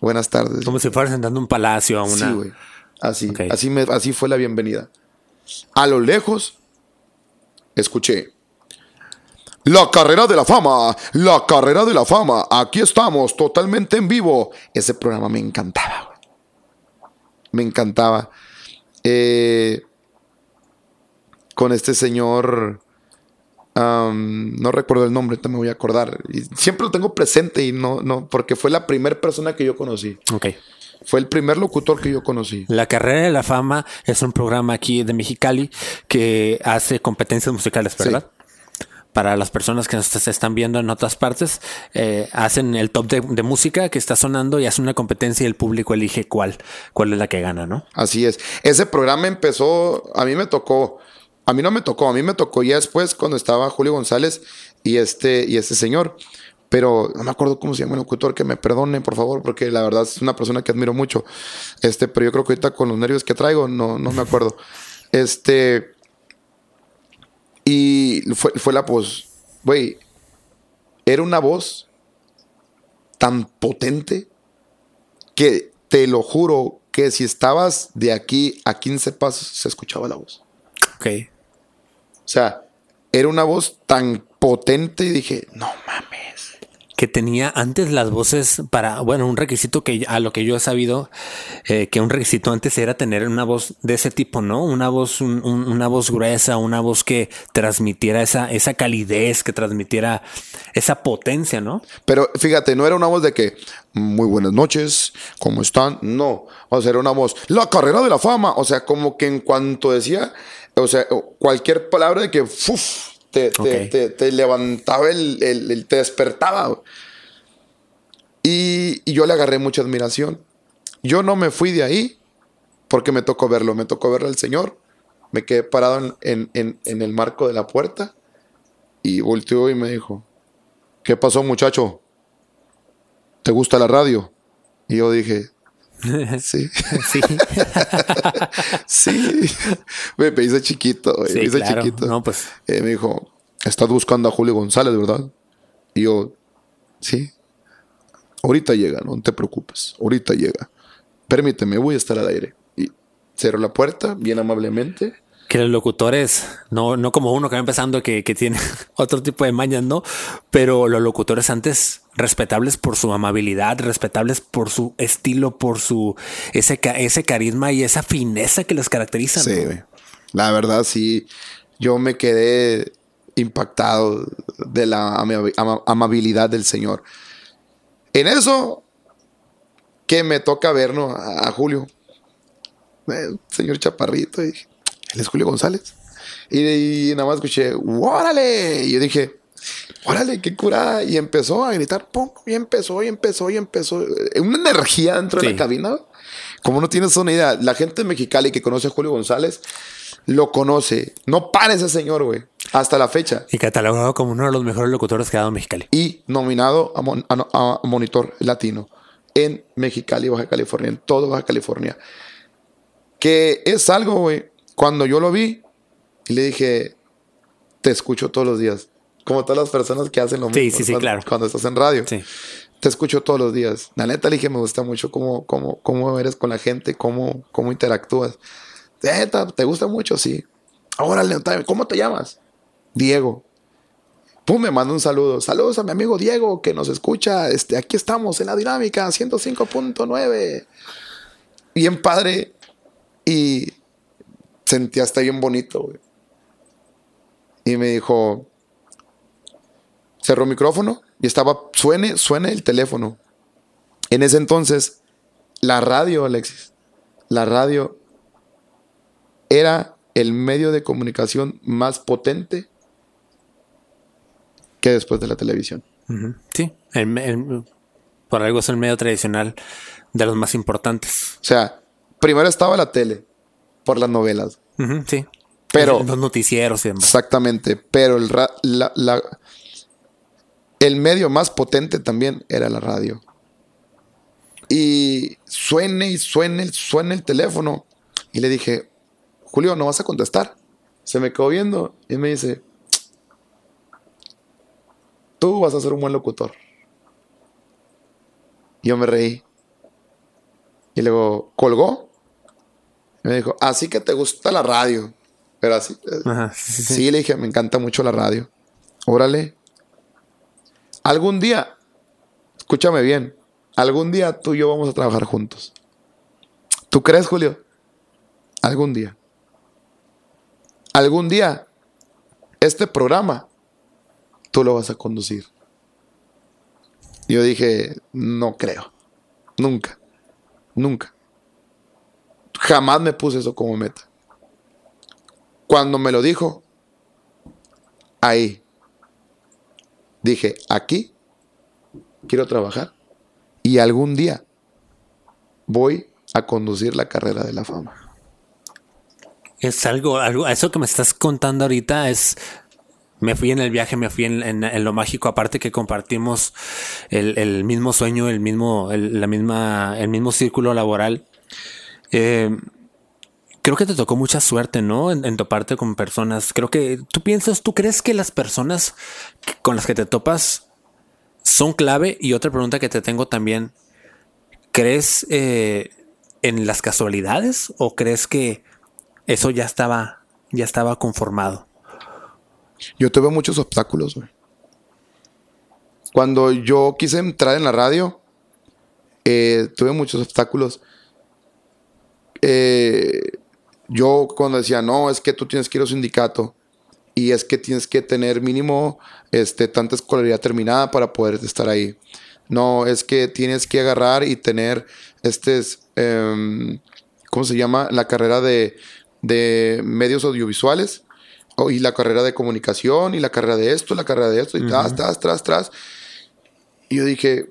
Buenas tardes. Como si fueras entrando a un palacio a una. Sí, güey. Así, así, me, así fue la bienvenida. A lo lejos, escuché. La carrera de la fama, la carrera de la fama. Aquí estamos, totalmente en vivo. Ese programa me encantaba, güey. Me encantaba. Eh, con este señor. no recuerdo el nombre, ahorita me voy a acordar. Y siempre lo tengo presente y no, no, porque fue la primera persona que yo conocí. Ok. Fue el primer locutor que yo conocí. La carrera de la fama es un programa aquí de Mexicali que hace competencias musicales, ¿verdad? Para las personas que nos están viendo en otras partes, eh, hacen el top de, música que está sonando y hacen una competencia y el público elige cuál, cuál es la que gana, ¿no? Así es. Ese programa empezó, a mí me tocó, a mí no me tocó, a mí me tocó ya después cuando estaba Julio González y este, y este señor. Pero no me acuerdo cómo se llama el locutor, que me perdone, por favor, porque la verdad es una persona que admiro mucho. Este, pero yo creo que ahorita con los nervios que traigo, no, no me acuerdo. Este. Y fue, fue la voz. Güey, era una voz tan potente que te lo juro que si estabas de aquí a 15 pasos se escuchaba la voz. Ok. O sea, era una voz tan potente y dije, no mames. Que tenía antes las voces para, bueno, un requisito que a lo que yo he sabido, eh, que un requisito antes era tener una voz de ese tipo, ¿no? Una voz, un- un- una voz gruesa, una voz que transmitiera esa, esa calidez, que transmitiera esa potencia, ¿no? Pero fíjate, no era una voz de que, muy buenas noches, ¿cómo están? No. O sea, era una voz, la carrera de la fama. O sea, como que en cuanto decía, o sea, cualquier palabra de que, ¡fuf! Te, te- Ok. te- te levantaba el, el- el- te despertaba. Y, y yo le agarré mucha admiración. Yo no me fui de ahí porque me tocó verlo. Me tocó verlo al Señor. Me quedé parado en, en- en- en el marco de la puerta y volteó y me dijo, ¿qué pasó muchacho? ¿Te gusta la radio? Y yo dije, *laughs* sí, Sí, *laughs* sí. me, me hice chiquito, güey, me sí, hice claro. chiquito. No, pues Eh, me dijo, estás buscando a Julio González, ¿verdad? Y yo, sí. Ahorita llega, no te preocupes. Ahorita llega. Permíteme, voy a estar al aire. Y cerró la puerta bien amablemente. Que los locutores, no, no como uno que va empezando que, que tiene *laughs* otro tipo de mañas, ¿no? Pero los locutores antes respetables por su amabilidad, respetables por su estilo, por su ese, ese carisma y esa fineza que les caracteriza. Sí, la verdad sí, yo me quedé impactado de la amabilidad del Señor. En eso que me toca ver a, Julio, eh, señor Chaparrito, y él es Julio González. Y, nada más escuché, ¡órale! Y yo dije, órale, qué curada. Y empezó a gritar, ¡pum! Y empezó, y empezó, y empezó. Eh, una energía dentro de la cabina. Como no tienes una idea, la gente de Mexicali que conoce a Julio González lo conoce. No para ese señor, güey. Hasta la fecha. Y catalogado como uno de los mejores locutores que ha dado Mexicali. Y nominado a, Monitor Latino en Mexicali, Baja California, en todo Baja California. Que es algo, güey. Cuando yo lo vi y le dije, te escucho todos los días. Como todas las personas que hacen lo mismo. Sí, sí, sí, claro. Cuando estás en radio. Sí. Te escucho todos los días. La neta le dije, me gusta mucho cómo, cómo, cómo eres con la gente, cómo, cómo interactúas. ¿Te gusta mucho? Sí. Ahora, ¿cómo te llamas? Diego. Pum, me manda un saludo. Saludos a mi amigo Diego que nos escucha. Este, aquí estamos en la dinámica 105.9. Bien padre. Y sentía hasta bien bonito, Y me dijo, cerró el micrófono y estaba, suene, suene el teléfono. En ese entonces, la radio, Alexis, la radio era el medio de comunicación más potente que después de la televisión. Sí, por algo es el medio tradicional de los más importantes. O sea, primero estaba la tele, por las novelas. sí. Pero. Los noticieros siempre. Exactamente. Pero el, el medio más potente también era la radio. Y suene y suene, suene el teléfono. Y le dije, Julio, ¿no vas a contestar? Se me quedó viendo y me dice, tú vas a ser un buen locutor. Y yo me reí. Y luego colgó. Y me dijo, así que te gusta la radio. Pero así. Sí, le dije, me encanta mucho la radio. Órale. Algún día, escúchame bien, algún día tú y yo vamos a trabajar juntos. ¿Tú crees, Julio? Algún día. Algún día, este programa tú lo vas a conducir. Yo dije, no creo. Nunca. Nunca. Jamás me puse eso como meta. Cuando me lo dijo, ahí dije, aquí quiero trabajar y algún día voy a conducir la carrera de la fama. Es algo, algo, eso que me estás contando ahorita es me fui en el viaje, me fui en, lo mágico, aparte que compartimos el, mismo sueño, el mismo, el, la misma, el mismo círculo laboral. Eh, creo que te tocó mucha suerte, ¿no? En, tu parte con personas. Creo que tú piensas, tú crees que las personas con las que te topas son clave. Y otra pregunta que te tengo también, ¿crees eh, en las casualidades o crees que eso ya estaba, ya estaba conformado? Yo tuve muchos obstáculos, güey. Cuando yo quise entrar en la radio, eh, tuve muchos obstáculos. Eh, yo cuando decía, no, es que tú tienes que ir a un sindicato y es que tienes que tener mínimo este, tanta escolaridad terminada para poder estar ahí. No, es que tienes que agarrar y tener, este, em, ¿cómo se llama? La carrera de, de medios audiovisuales Oh, y la carrera de comunicación, y la carrera de esto, la carrera de esto, y tras, tras, tras, tras. Y yo dije,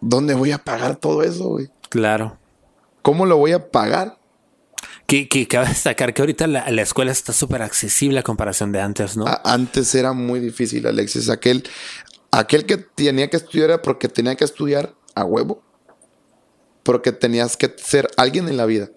¿dónde voy a pagar todo eso, güey? Claro. ¿Cómo lo voy a pagar? Que, que cabe destacar que ahorita la, escuela está súper accesible a comparación de antes, ¿no? antes era muy difícil, Alexis. Aquel, aquel que tenía que estudiar era porque tenía que estudiar a huevo. Porque tenías que ser alguien en la vida.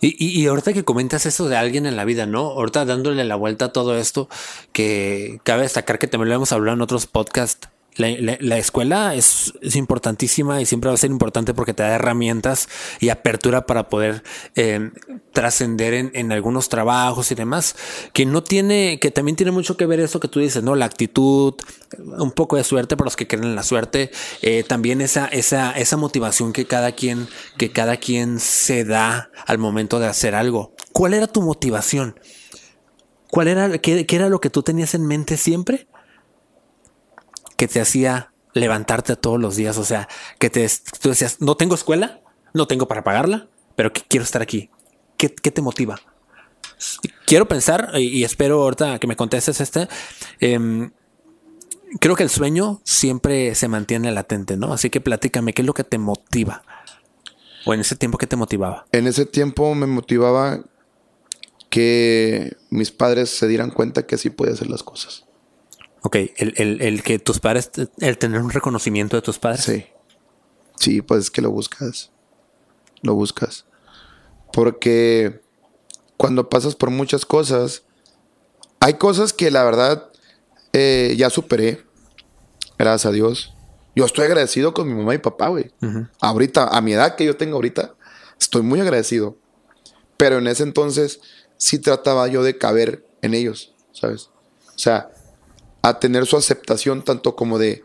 Y, ahorita que comentas eso de alguien en la vida, ¿no? Ahorita dándole la vuelta a todo esto, que cabe destacar que también lo hemos hablado en otros podcasts, la, escuela es, importantísima y siempre va a ser importante porque te da herramientas y apertura para poder eh, trascender en, algunos trabajos y demás, que no tiene, que también tiene mucho que ver eso que tú dices, ¿no? La actitud, un poco de suerte para los que creen en la suerte, eh, también esa, esa, esa motivación que cada quien, que cada quien se da al momento de hacer algo. ¿Cuál era tu motivación? ¿Cuál era, qué, qué era lo que tú tenías en mente siempre? Que te hacía levantarte todos los días. O sea, que te, tú decías, no tengo escuela, no tengo para pagarla, pero quiero estar aquí. ¿Qué, te motiva? Quiero pensar, y, espero ahorita que me contestes este, em, creo que el sueño siempre se mantiene latente, ¿no? Así que platícame, ¿qué es lo que te motiva? ¿O en ese tiempo qué te motivaba? En ese tiempo me motivaba que mis padres se dieran cuenta que así podía hacer las cosas. Ok, el, que tus padres, el tener un reconocimiento de tus padres. Sí. Sí, pues es que lo buscas. Lo buscas. Porque cuando pasas por muchas cosas, hay cosas que la verdad eh, ya superé. Gracias a Dios. Yo estoy agradecido con mi mamá y papá, güey. Ahorita, a mi edad que yo tengo ahorita, estoy muy agradecido. Pero en ese entonces sí trataba yo de caber en ellos, ¿sabes? O sea, a tener su aceptación tanto como de,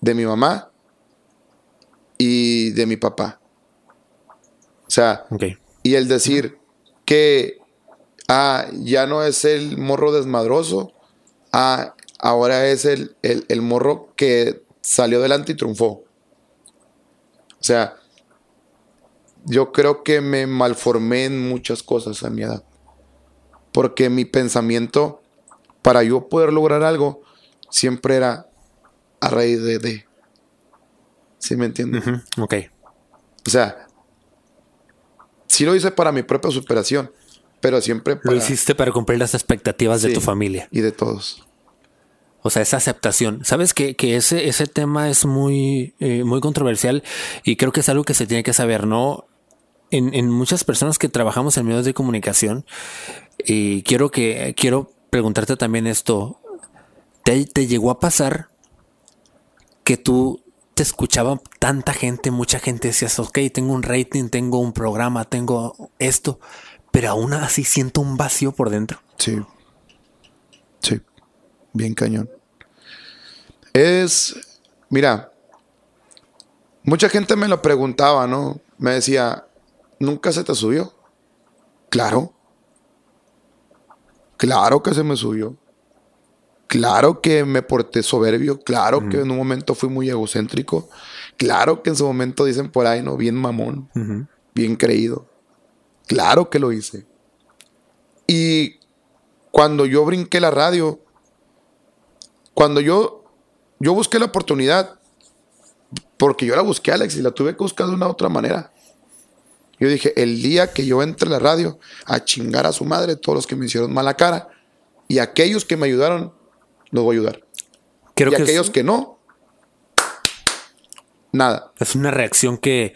de mi mamá y de mi papá. O sea, y el decir que ah, ya no es el morro desmadroso, ah, ahora es el, el, morro que salió adelante y triunfó. O sea, yo creo que me malformé en muchas cosas a mi edad. Porque mi pensamiento para yo poder lograr algo, siempre era a raíz de... de ¿Sí me entiendes? Ok. O sea, sí lo hice para mi propia superación, pero siempre Lo hiciste para cumplir las expectativas de tu familia. Y de todos. O sea, esa aceptación. Sabes que, ese, ese tema es muy, eh, muy controversial y creo que es algo que se tiene que saber, ¿no? En, en muchas personas que trabajamos en medios de comunicación, y quiero que quiero preguntarte también esto. ¿Te, llegó a pasar que tú te escuchaba tanta gente, mucha gente decías, ok, tengo un rating, tengo un programa, tengo esto, pero aún así siento un vacío por dentro? Sí. Sí. Bien cañón. Es, mira, mucha gente me lo preguntaba, ¿no? Me decía, ¿nunca se te subió? Claro. Claro que se me subió. Claro que me porté soberbio. Claro que en un momento fui muy egocéntrico. Claro que en su momento dicen por ahí, ¿no? Bien mamón. Bien creído. Claro que lo hice. Y cuando yo brinqué la radio, cuando yo, yo busqué la oportunidad, porque yo la busqué, Alex, y la tuve que buscar de una otra manera. Yo dije, el día que yo entre a la radio a chingar a su madre, todos los que me hicieron mala cara, y aquellos que me ayudaron, los voy a ayudar. y aquellos que no, nada. Es una reacción que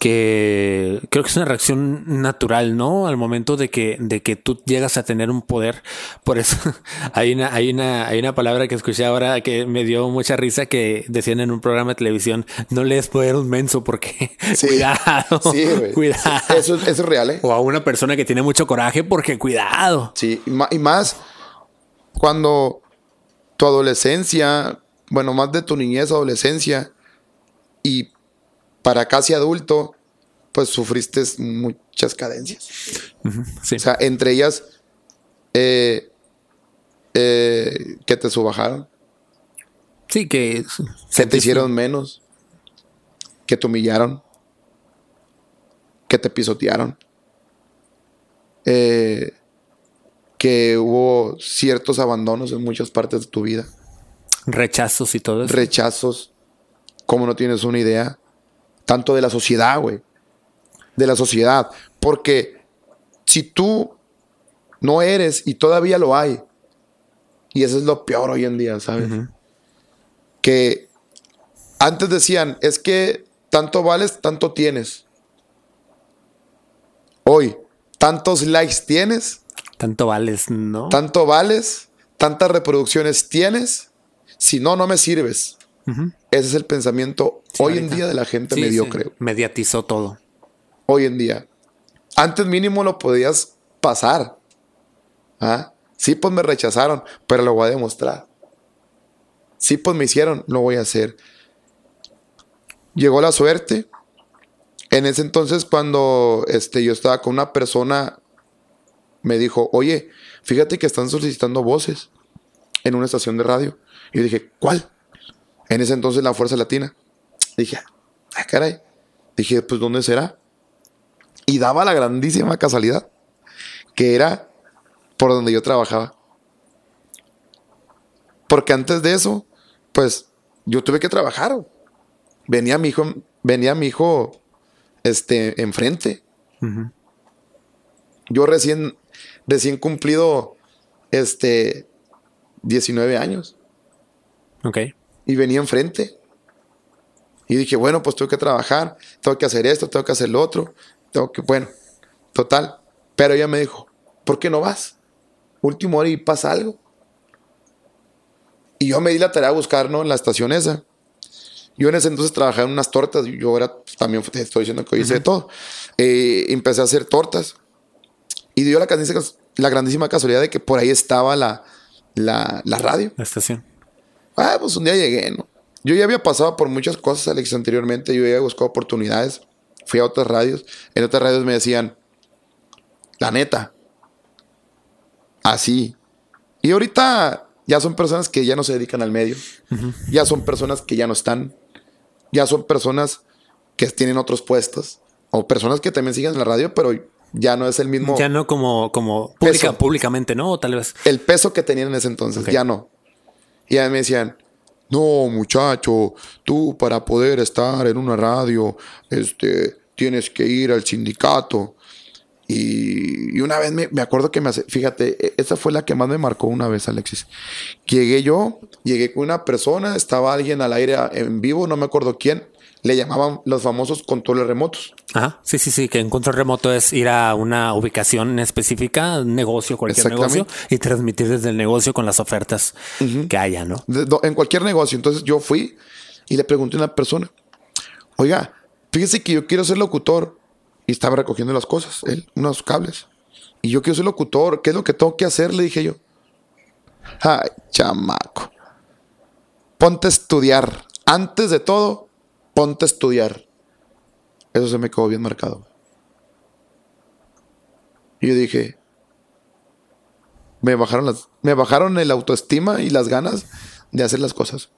que creo que es una reacción natural, ¿no? Al momento de que, de que tú llegas a tener un poder. Por eso *laughs* hay una, hay una, hay una palabra que escuché ahora que me dio mucha risa que decían en un programa de televisión, no lees poder un menso porque *laughs* cuidado. Sí, cuidado. Eso, eso, es real, ¿eh? O a una persona que tiene mucho coraje porque cuidado. Sí, y más cuando tu adolescencia, bueno, más de tu niñez, adolescencia, y para casi adulto, pues sufriste muchas cadencias. O sea, entre ellas, eh, eh, que te subajaron. Sí, que... Se te hicieron menos. Que te humillaron. Que te pisotearon. Eh, que hubo ciertos abandonos en muchas partes de tu vida. Rechazos y todo eso. Rechazos. Como no tienes una idea tanto de la sociedad, güey. De la sociedad. Porque si tú no eres y todavía lo hay, y eso es lo peor hoy en día, ¿sabes? Que antes decían, es que tanto vales, tanto tienes. Hoy, tantos likes tienes. Tanto vales, ¿no? Tanto vales, tantas reproducciones tienes, si no, no me sirves. Ese es el pensamiento hoy en día de la gente mediocre. Mediatizó todo. Hoy en día. Antes mínimo lo podías pasar. ¿Ah? Sí, pues me rechazaron, pero lo voy a demostrar. Sí, pues me hicieron, lo voy a hacer. Llegó la suerte. En ese entonces, cuando este, yo estaba con una persona, me dijo, oye, fíjate que están solicitando voces en una estación de radio. Y yo dije, ¿cuál? En ese entonces la Fuerza Latina. Dije, ah, caray. Dije, pues ¿dónde será? Y daba la grandísima casualidad que era por donde yo trabajaba. Porque antes de eso, pues yo tuve que trabajar. Venía mi hijo, venía mi hijo este, enfrente. Yo recién, recién cumplido este, 19 años. Ok. Y venía enfrente. Y dije, bueno, pues tengo que trabajar, tengo que hacer esto, tengo que hacer lo otro, tengo que, bueno, total. Pero ella me dijo, ¿por qué no vas? último hora y pasa algo. Y yo me di la tarea de buscar, ¿no? En la estación esa. Yo en ese entonces trabajaba en unas tortas. Yo era, también te estoy diciendo que hice de todo. Eh, empecé a hacer tortas. Y dio la, la grandísima casualidad de que por ahí estaba la, la, la radio. La estación. Ah, pues un día llegué, ¿no? Yo ya había pasado por muchas cosas, Alex, anteriormente. Yo había buscado oportunidades. Fui a otras radios. En otras radios me decían, la neta, así. Y ahorita ya son personas que ya no se dedican al medio. Ya son personas que ya no están. Ya son personas que tienen otros puestos. O personas que también siguen en la radio, pero ya no es el mismo. Ya no como, como públicamente, ¿no? O tal vez. El peso que tenían en ese entonces, ya no. Y ya me decían, no, muchacho, tú para poder estar en una radio, este, tienes que ir al sindicato. Y, una vez me, acuerdo que me hace, fíjate, e, esa fue la que más me marcó una vez, Alexis. Llegué yo, llegué con una persona, estaba alguien al aire en vivo, no me acuerdo quién, le llamaban los famosos controles remotos. Ajá, sí, sí, sí, que un control remoto es ir a una ubicación específica, un negocio, cualquier negocio, y transmitir desde el negocio con las ofertas que haya, ¿no? en cualquier negocio. Entonces yo fui y le pregunté a una persona, oiga, fíjese que yo quiero ser locutor y estaba recogiendo las cosas, él, unos cables. Y yo quiero ser locutor, ¿qué es lo que tengo que hacer? Le dije yo. Ay, chamaco. Ponte a estudiar. Antes de todo, ponte a estudiar. Eso se me quedó bien marcado. Y yo dije, me bajaron las, me bajaron el autoestima y las ganas de hacer las cosas.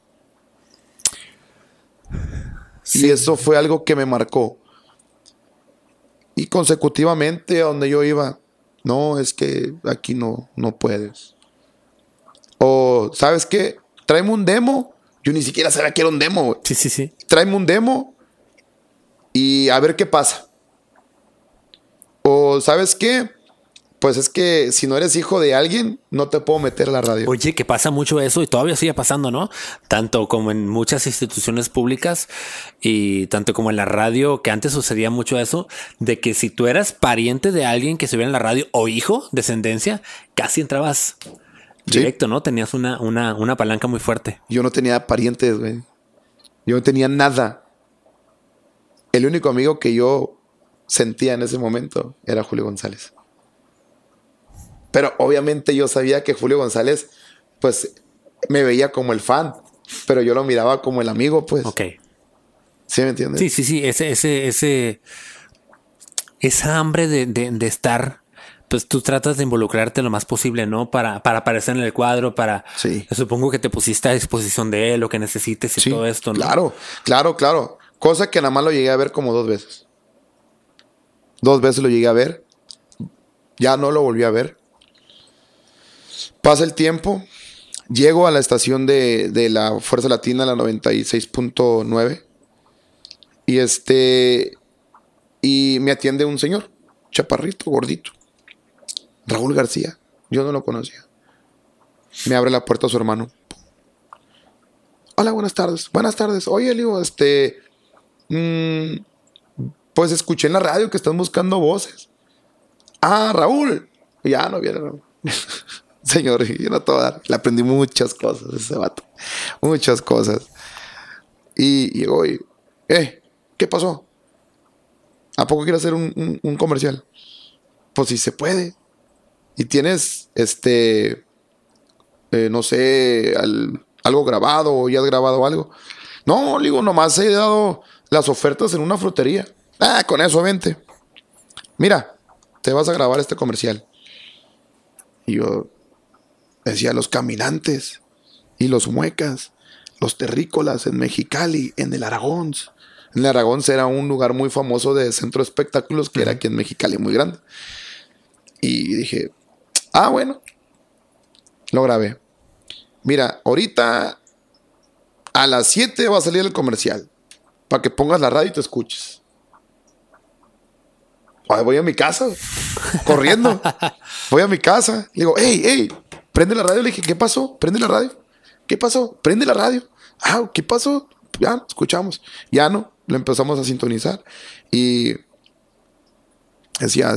Y eso fue algo que me marcó. Y consecutivamente a donde yo iba, no, es que aquí no, no puedes. O, ¿sabes qué? Tráeme un demo. Yo ni siquiera sabía que era un demo. Sí, sí, sí. Tráeme un demo y a ver qué pasa. O, ¿sabes qué? pues es que si no eres hijo de alguien, no te puedo meter a la radio. Oye, que pasa mucho eso y todavía sigue pasando, ¿no? Tanto como en muchas instituciones públicas y tanto como en la radio, que antes sucedía mucho eso, de que si tú eras pariente de alguien que estuviera en la radio o hijo, descendencia, casi entrabas directo, ¿no? Tenías una, una, una palanca muy fuerte. Yo no tenía parientes, güey. Yo no tenía nada. El único amigo que yo sentía en ese momento era Julio González. Pero obviamente yo sabía que Julio González, pues, me veía como el fan, pero yo lo miraba como el amigo, pues. Ok. ¿Sí me entiendes? Sí, sí, sí. Ese, ese, ese. Esa hambre de, de, estar pues tú tratas de involucrarte lo más posible, ¿no? Para, para aparecer en el cuadro, para... Sí. Supongo que te pusiste a disposición de él, lo que necesites y todo esto, ¿no? Claro, claro, claro. Cosa que nada más lo llegué a ver como dos veces. Dos veces lo llegué a ver. Ya no lo volví a ver. Pasa el tiempo, llego a la estación de, la Fuerza Latina, la 96.9, y este, y me atiende un señor, chaparrito, gordito, Raúl García, yo no lo conocía. Me abre la puerta a su hermano. Hola, buenas tardes. Buenas tardes. Oye, Leo, este. Mm, pues escuché en la radio que están buscando voces. Ah, Raúl. Ya no viene Raúl. *laughs* Señor, yo no te voy a dar. Le aprendí muchas cosas ese vato. Muchas cosas. Y llegó y, eh, ¿qué pasó? ¿A poco quieres hacer un, un- un comercial? Pues si se puede. Y tienes, este, eh, no sé, al- algo grabado o ya has grabado algo. No, le digo, nomás he dado las ofertas en una frutería. Ah, con eso, vente. Mira, te vas a grabar este comercial. Y yo decía, los caminantes y los muecas, los terrícolas en Mexicali, en el Aragón. En el Aragón era un lugar muy famoso de centro de espectáculos que era aquí en Mexicali, muy grande. Y dije, ah, bueno, lo grabé. Mira, ahorita a las 7 va a salir el comercial. Para que pongas la radio y te escuches. Ay, voy a mi casa, corriendo. *laughs* voy a mi casa. Le digo, hey, hey, prende la radio. Le dije, ¿qué pasó? Prende la radio. ¿Qué pasó? Prende la radio. Ah, ¿qué pasó? Ya, escuchamos. Ya no, lo empezamos a sintonizar. Y decía,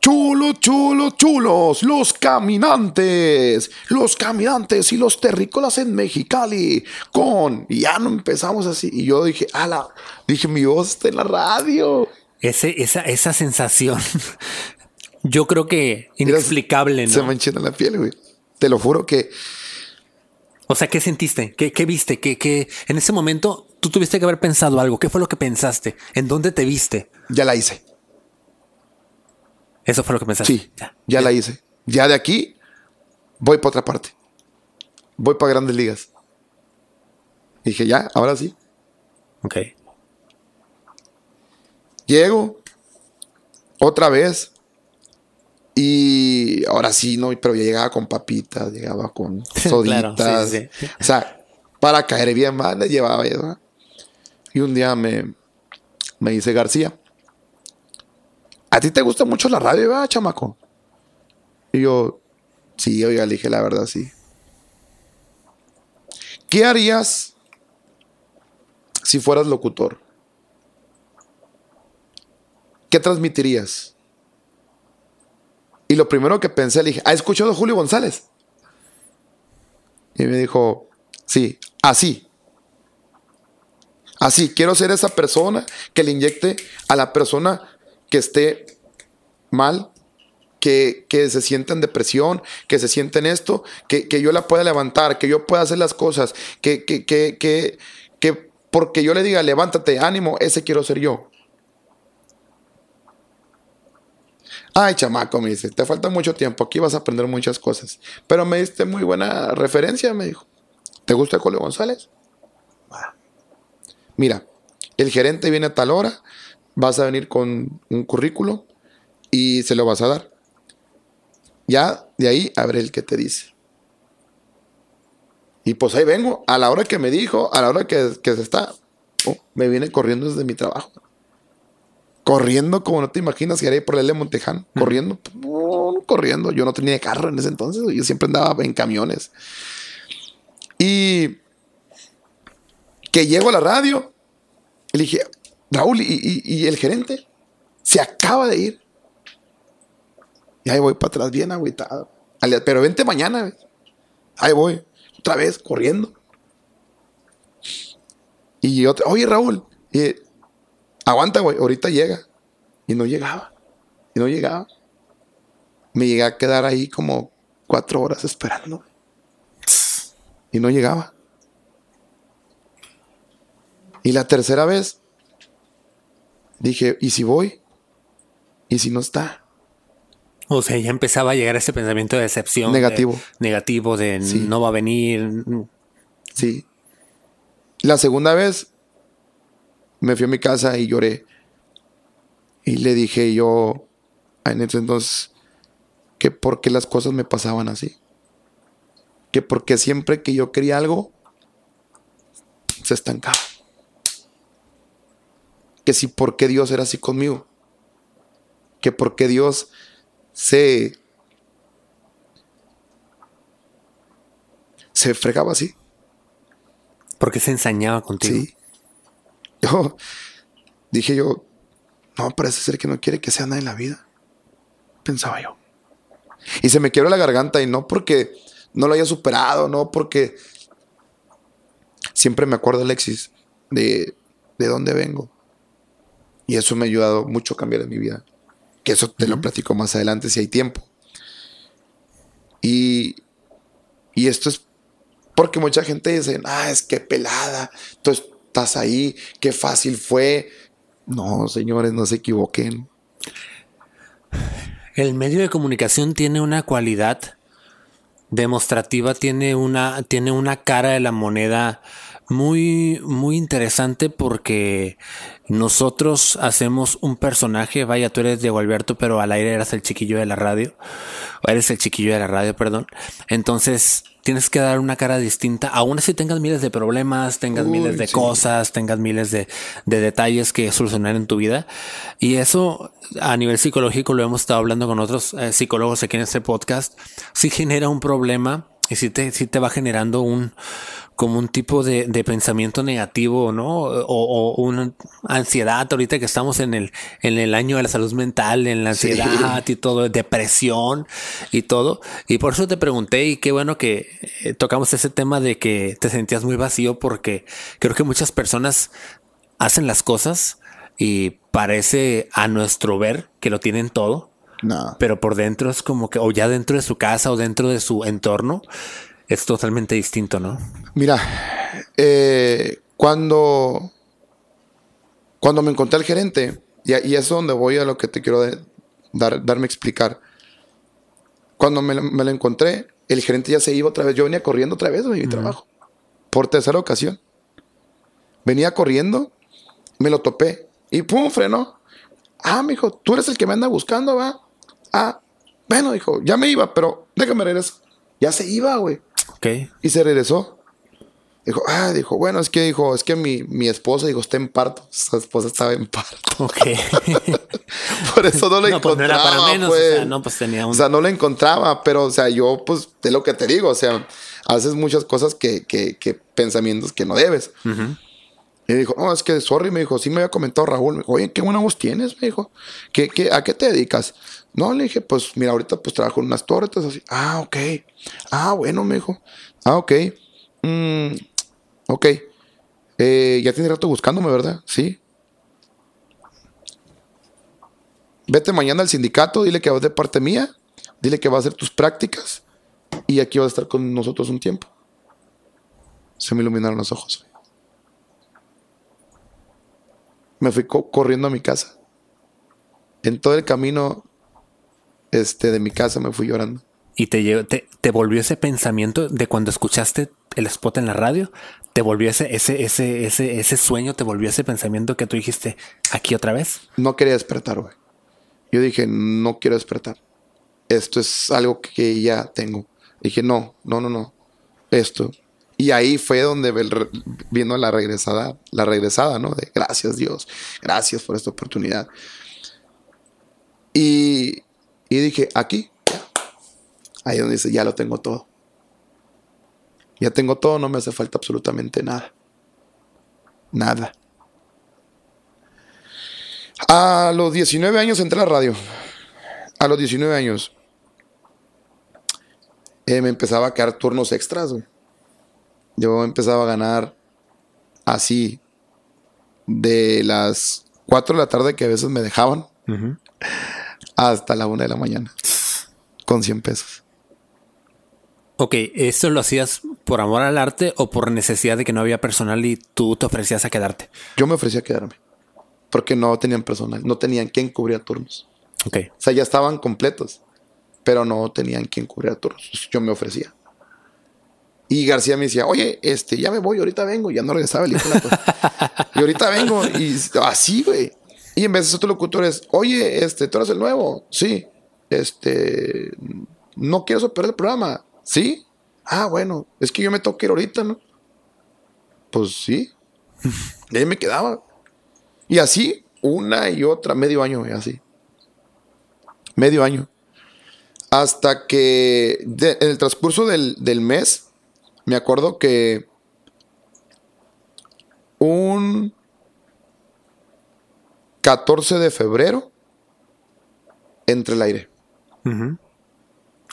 chulos, chulos, chulos, los caminantes, los caminantes y los terrícolas en Mexicali, con, y ya no empezamos así. Y yo dije, ala, dije, mi voz está en la radio. Ese, esa, esa sensación, *laughs* yo creo que inexplicable, Se ¿no? me enchina la piel, güey. Te lo juro que O sea, ¿qué sentiste? ¿Qué, qué viste? ¿Qué, qué- en ese momento tú tuviste que haber pensado algo? ¿Qué fue lo que pensaste? ¿En dónde te viste? ya la hice. Eso fue lo que pensaste. Sí, ya, la hice. Ya de aquí voy para otra parte. Voy para grandes ligas. Dije, ya, ahora sí. Ok. Llego otra vez. Y ahora sí, no, pero ya llegaba con papitas, llegaba con *laughs* Claro, soditas. sí, sí. O sea, para caer bien más, le llevaba. ¿no? Y un día me, me dice García, ¿a ti te gusta mucho la radio, verdad, chamaco? Y yo, sí, oiga, le dije la verdad, sí. ¿Qué harías si fueras locutor? ¿Qué transmitirías? Y lo primero que pensé, le dije, ¿ha escuchado a Julio González? Y me dijo, sí, así. Así, quiero ser esa persona que le inyecte a la persona que esté mal, que, que se sienta en depresión, que se sienta en esto, que, que yo la pueda levantar, que yo pueda hacer las cosas, que, que, que, que, que porque yo le diga, levántate, ánimo, ese quiero ser yo. Ay, chamaco, me dice, te falta mucho tiempo, aquí vas a aprender muchas cosas. Pero me diste muy buena referencia, me dijo. ¿Te gusta Julio González? Mira, el gerente viene a tal hora, vas a venir con un currículo y se lo vas a dar. Ya de ahí abre el que te dice. Y pues ahí vengo, a la hora que me dijo, a la hora que, que se está, oh, me viene corriendo desde mi trabajo. Corriendo como no te imaginas que haré por el L Montejano. Corriendo, oh, corriendo. Yo no tenía carro en ese entonces, yo siempre andaba en camiones. Y que llego a la radio y le dije, Raúl, ¿y, y- el gerente? Se acaba de ir. Y ahí voy para atrás bien agüitado. Pero vente mañana. Ahí voy. Otra vez, corriendo. Y otra, oye Raúl, y, aguanta, güey, ahorita llega. Y no llegaba. Y no llegaba. Me llegué a quedar ahí como cuatro horas esperando. Y no llegaba. Y la tercera vez dije, ¿y si voy? ¿Y si no está? O sea, ya empezaba a llegar ese pensamiento de decepción. de- Negativo. negativo de Sí. no va a venir. Sí. La segunda vez me fui a mi casa y lloré. Y le dije yo en ese entonces que por qué las cosas me pasaban así. Que porque siempre que yo quería algo, se estancaba. Que si por qué Dios era así conmigo. Que porque Dios se... Se fregaba así. Porque se ensañaba contigo. Sí. Yo dije yo, no, parece ser que no quiere que sea nada en la vida. Pensaba yo. Y se me quiebra la garganta y no porque no lo haya superado, no porque siempre me acuerdo, Alexis, de, de dónde vengo. Y eso me ha ayudado mucho a cambiar en mi vida. Que eso te lo platico más adelante si hay tiempo. Y, y esto es porque mucha gente dice, ah, es que pelada, tú estás ahí, qué fácil fue. No, señores, no se equivoquen. El medio de comunicación tiene una cualidad demostrativa, tiene una, tiene una cara de la moneda muy, muy interesante porque nosotros hacemos un personaje, vaya, tú eres Diego Alberto, pero al aire eras el chiquillo de la radio, o eres el chiquillo de la radio, perdón. Entonces, tienes que dar una cara distinta, aún así tengas miles de problemas, tengas miles de cosas, tengas miles de, de, detalles que solucionar en tu vida. Y eso a nivel psicológico lo hemos estado hablando con otros eh, psicólogos aquí en este podcast, sí genera un problema y sí te, sí te va generando un, como un tipo de, pensamiento negativo, ¿no? O, una ansiedad ahorita que estamos en el, en el año de la salud mental, en la ansiedad y todo, depresión y todo. Y por eso te pregunté y qué bueno que eh, tocamos ese tema de que te sentías muy vacío porque creo que muchas personas hacen las cosas y parece a nuestro ver que lo tienen todo. No. Pero por dentro es como que, o ya dentro de su casa o dentro de su entorno, es totalmente distinto, ¿no? Mira, eh, cuando, cuando me encontré al gerente, y, y, es donde voy a lo que te quiero dar, darme a explicar. Cuando me, me, lo encontré, el gerente ya se iba otra vez. Yo venía corriendo otra vez de mi trabajo. Por tercera ocasión. Venía corriendo, me lo topé y pum, frenó. Ah, me dijo, tú eres el que me anda buscando, va. Ah, bueno, dijo, ya me iba, pero déjame regresar. Ya se iba, güey. Y se regresó. Dijo, ah, dijo, bueno, es que dijo, es que mi, mi esposa, dijo, está en parto. *laughs* Su esposa estaba en parto. Ok. *laughs* Por eso no la encontraba. Pues no era para menos, o sea, pues. no, pues tenía un... O sea, no la encontraba, pero, o sea, yo, pues, de lo que te digo, o sea, haces muchas cosas que, que, que pensamientos que no debes. Y dijo, no, es que, sorry, me dijo, sí me había comentado Raúl. Me dijo, oye, qué buena voz tienes, me dijo. ¿Qué, qué, ¿A qué te dedicas? No, le dije, pues mira, ahorita pues trabajo en unas tortas así. Ah, ok. Ah, bueno, me dijo. Ah, ok. Mm, ok. Eh, ya tiene rato buscándome, ¿verdad? Sí. Vete mañana al sindicato, dile que vas de parte mía, dile que vas a hacer tus prácticas y aquí vas a estar con nosotros un tiempo. Se me iluminaron los ojos. Me fui corriendo a mi casa. En todo el camino este, de mi casa me fui llorando. ¿Y te, te, te, volvió ese pensamiento de cuando escuchaste el spot en la radio? ¿Te volvió ese, ese, ese, ese, ese sueño? ¿Te volvió ese pensamiento que tú dijiste aquí otra vez? No quería despertar, güey. Yo dije, no quiero despertar. Esto es algo que ya tengo. Dije, no, no, no, no. Esto. Y ahí fue donde vino la regresada, la regresada, ¿no? De gracias Dios, gracias por esta oportunidad. Y, y dije, aquí, ahí donde dice, ya lo tengo todo. Ya tengo todo, no me hace falta absolutamente nada. Nada. A los 19 años entré a la radio. A los 19 años. Eh, me empezaba a quedar turnos extras, Yo empezaba a ganar así de las 4 de la tarde que a veces me dejaban hasta la una de la mañana. Con 100 pesos. Ok, ¿esto lo hacías por amor al arte o por necesidad de que no había personal y tú te ofrecías a quedarte? Yo me ofrecía a quedarme. Porque no tenían personal, no tenían quien cubrir turnos. Ok. O sea, ya estaban completos, pero no tenían quien cubrir turnos. Yo me ofrecía. Y García me decía, oye, este, ya me voy, ahorita vengo. Ya no regresaba el hijo *laughs* Y ahorita vengo. Y así, güey. Y en vez de otro locutor es, oye, este, tú eres el nuevo. Sí. Este, no quiero superar el programa. Sí. Ah, bueno, es que yo me tengo que ir ahorita, ¿no? Pues sí. y ahí me quedaba. Y así, una y otra, medio año, así. Medio año. Hasta que en el transcurso del, del mes, me acuerdo que un 14 de febrero entre el aire.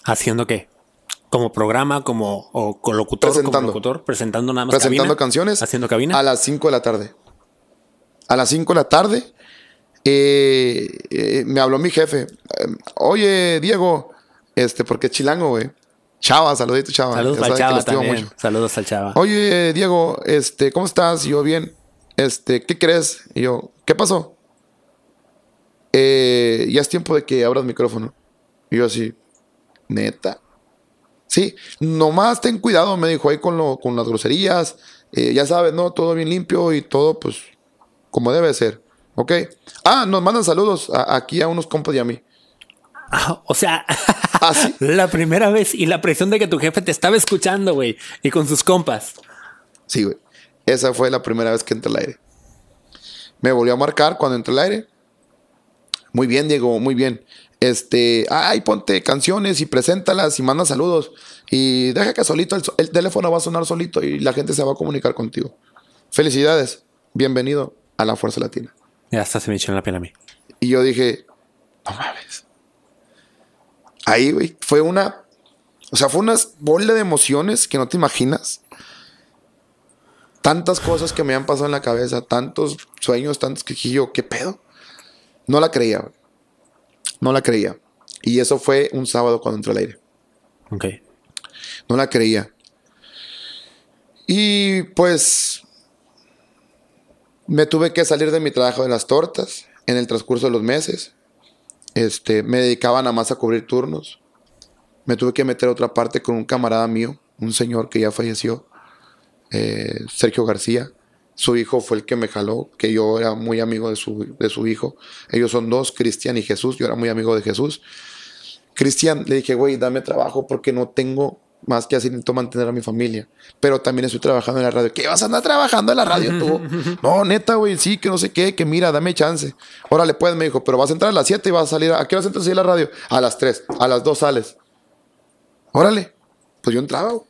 ¿Haciendo qué? Como programa, como o Presentando. como locutor, presentando nada más presentando cabina, canciones haciendo cabina. a las 5 de la tarde. A las 5 de la tarde eh, eh, me habló mi jefe. eh, Oye, Diego, este, porque es chilango, güey. Chava, saludito, Chava. Saludos al Chava también. mucho. Saludos al Chava. Oye, Diego, este, ¿cómo estás? Y yo, bien. Este, ¿qué crees? Y yo, ¿qué pasó? Eh, ya es tiempo de que abras micrófono. Y yo así, neta. Sí, nomás ten cuidado, me dijo ahí con, lo, con las groserías. Eh, ya sabes, ¿no? Todo bien limpio y todo, pues, como debe ser. ¿Ok? Ah, nos mandan saludos a- aquí a unos compas y a mí. Ah, o sea, *laughs* Así. la primera vez y la presión de que tu jefe te estaba escuchando, güey, y con sus compas. Sí, güey. Esa fue la primera vez que entré al aire. Me volvió a marcar cuando entré al aire. Muy bien, Diego, muy bien. Este, ay, ponte canciones y preséntalas y manda saludos. Y deja que solito el, el teléfono va a sonar solito y la gente se va a comunicar contigo. Felicidades. Bienvenido a la Fuerza Latina. Ya hasta se me echó en la piel a mí. Y yo dije, no mames. Ahí, güey, fue una. O sea, fue una bola de emociones que no te imaginas. Tantas cosas que me han pasado en la cabeza, tantos sueños, tantos que dije yo, ¿qué pedo? No la creía. No la creía. Y eso fue un sábado cuando entré al aire. Ok. No la creía. Y pues me tuve que salir de mi trabajo de las tortas en el transcurso de los meses. Este, me dedicaba nada más a cubrir turnos. Me tuve que meter a otra parte con un camarada mío, un señor que ya falleció, eh, Sergio García. Su hijo fue el que me jaló, que yo era muy amigo de su, de su hijo. Ellos son dos, Cristian y Jesús. Yo era muy amigo de Jesús. Cristian, le dije, güey, dame trabajo porque no tengo más que así necesito mantener a mi familia. Pero también estoy trabajando en la radio. ¿Qué vas a andar trabajando en la radio tú? *laughs* no, neta, güey, sí, que no sé qué, que mira, dame chance. Órale, pues, me dijo, pero vas a entrar a las 7 y vas a salir. ¿A qué hora entras a la radio? A las 3, a las 2 sales. Órale. Pues yo entraba, güey,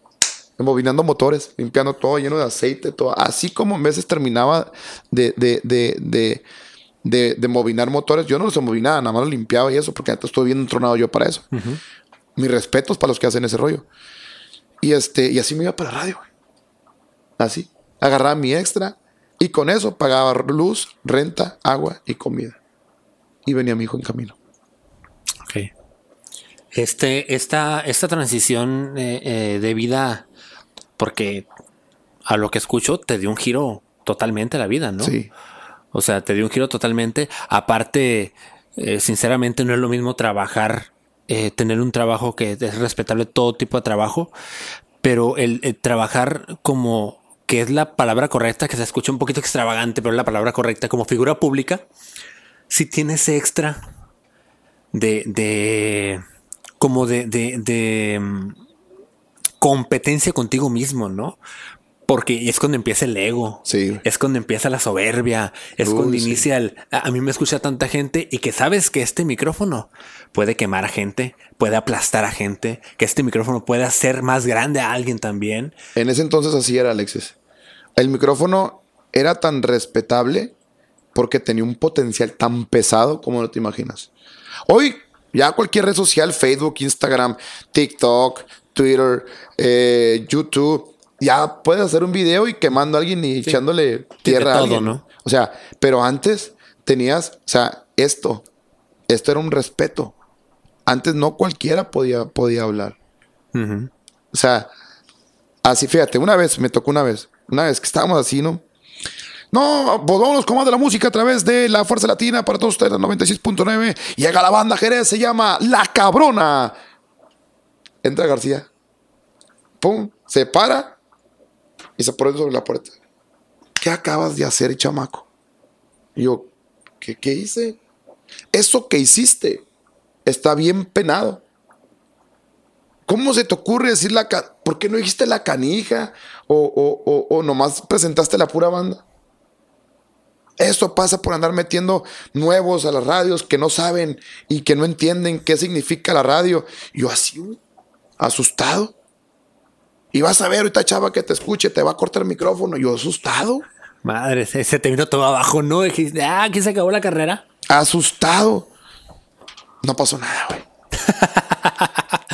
embobinando motores, limpiando todo lleno de aceite, todo. Así como en veces terminaba de, de, de, de, de, movinar motores, yo no los embobinaba, nada más los limpiaba y eso, porque antes estoy bien entronado yo para eso. Mis respetos para los que hacen ese rollo. Y, este, y así me iba para la radio. Así. Agarraba mi extra y con eso pagaba luz, renta, agua y comida. Y venía mi hijo en camino. Ok. Este, esta, esta transición eh, eh, de vida, porque a lo que escucho, te dio un giro totalmente la vida, ¿no? Sí. O sea, te dio un giro totalmente. Aparte, eh, sinceramente, no es lo mismo trabajar, eh, tener un trabajo que es respetable todo tipo de trabajo, pero el, el trabajar como que es la palabra correcta, que se escucha un poquito extravagante, pero es la palabra correcta, como figura pública, si tienes extra de, de como de, de, de mm, competencia contigo mismo, ¿no? Porque es cuando empieza el ego. Sí. Es cuando empieza la soberbia. Es Uy, cuando sí. inicia el. A, a mí me escucha tanta gente y que sabes que este micrófono puede quemar a gente, puede aplastar a gente, que este micrófono puede hacer más grande a alguien también. En ese entonces así era, Alexis. El micrófono era tan respetable porque tenía un potencial tan pesado como no te imaginas. Hoy, ya cualquier red social, Facebook, Instagram, TikTok, Twitter, eh, YouTube, ya puedes hacer un video y quemando a alguien y echándole tierra a alguien. ¿no? O sea, pero antes tenías, o sea, esto, esto era un respeto. Antes no cualquiera podía, podía hablar. O sea, así, fíjate, una vez, me tocó una vez, una vez que estábamos así, ¿no? No, pues vámonos con más de la música a través de la Fuerza Latina para todos ustedes, 96.9. Llega la banda Jerez, se llama La Cabrona. Entra García. Pum, se para y se pone sobre la puerta. ¿Qué acabas de hacer, chamaco? Yo, ¿qué, qué hice? Eso que hiciste está bien penado. ¿Cómo se te ocurre decir la ca ¿Por qué no dijiste la canija? O, o, o, o nomás presentaste la pura banda. Esto pasa por andar metiendo nuevos a las radios que no saben y que no entienden qué significa la radio. Yo así, asustado. Y vas a ver ahorita, chava, que te escuche, te va a cortar el micrófono. Yo asustado, Madre, se, se te vino todo abajo, ¿no? Dijiste, ah, aquí se acabó la carrera. asustado. No pasó nada, güey.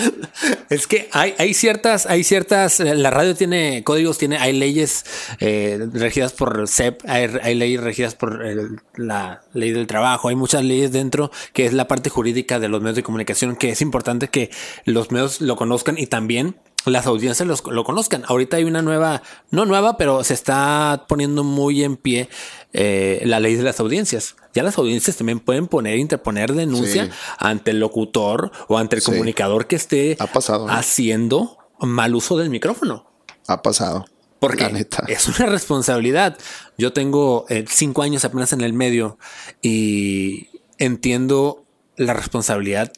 *laughs* Es que hay, ciertas, hay ciertas, eh, la radio tiene códigos, tiene, hay leyes eh, regidas por CEP, hay, leyes regidas por el- la ley del trabajo, hay muchas leyes dentro que es la parte jurídica de los medios de comunicación, que es importante que los medios lo conozcan y también las audiencias los- lo conozcan. Ahorita hay una nueva, no nueva, pero se está poniendo muy en pie eh, la ley de las audiencias. Ya las audiencias también pueden poner, interponer denuncia Sí. ante el locutor o ante el Sí. comunicador que esté Ha pasado, ¿no? haciendo mal uso del micrófono. Ha pasado. Porque neta. es una responsabilidad. Yo tengo eh, cinco años apenas en el medio y entiendo la responsabilidad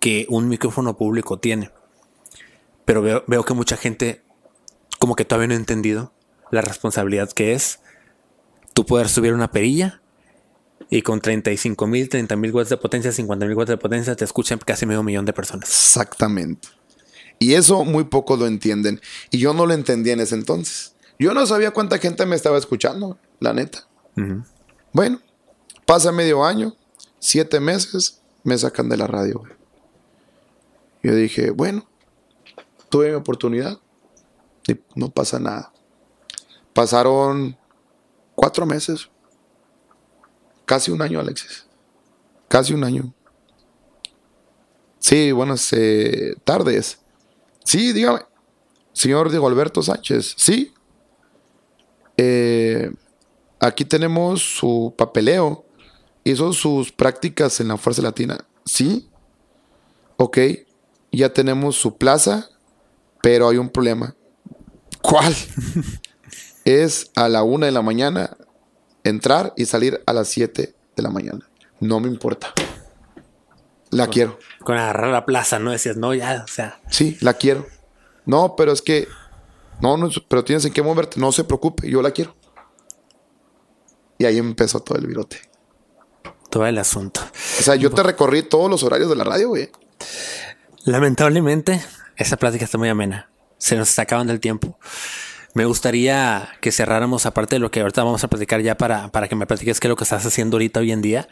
que un micrófono público tiene. Pero veo, veo que mucha gente como que todavía no ha entendido la responsabilidad que es tú poder subir una perilla y con 35 mil, 30 mil watts de potencia, 50 mil watts de potencia te escuchan casi medio millón de personas. Exactamente. Y eso muy pocos lo entienden. Y yo no lo entendía en ese entonces. Yo no sabía cuánta gente me estaba escuchando, la neta. Bueno, pasa medio año, siete meses, me sacan de la radio. Yo dije, bueno, tuve mi oportunidad y no pasa nada. Pasaron cuatro meses, casi un año, Alexis. Casi un año. Sí, buenas eh, tardes. Sí, dígame. Señor Diego Alberto Sánchez. Sí. Eh, aquí tenemos su papeleo. Hizo sus prácticas en la Fuerza Latina. Sí. Ok. Ya tenemos su plaza. Pero hay un problema. ¿Cuál? *laughs* es a la una de la mañana entrar y salir a las 7 de la mañana. No me importa. La quiero. Con agarrar la plaza, ¿no? Decías, no, ya, o sea, Sí, la quiero. No, pero es que. No, no, pero tienes en qué moverte. No se preocupe, yo la quiero. Y ahí empezó todo el virote. todo el asunto. O sea, yo te recorrí todos los horarios de la radio, güey. Lamentablemente, esa plática está muy amena. Se nos está acabando el tiempo. Me gustaría que cerráramos, aparte de lo que ahorita vamos a platicar ya para, para que me platiques qué es lo que estás haciendo ahorita hoy en día,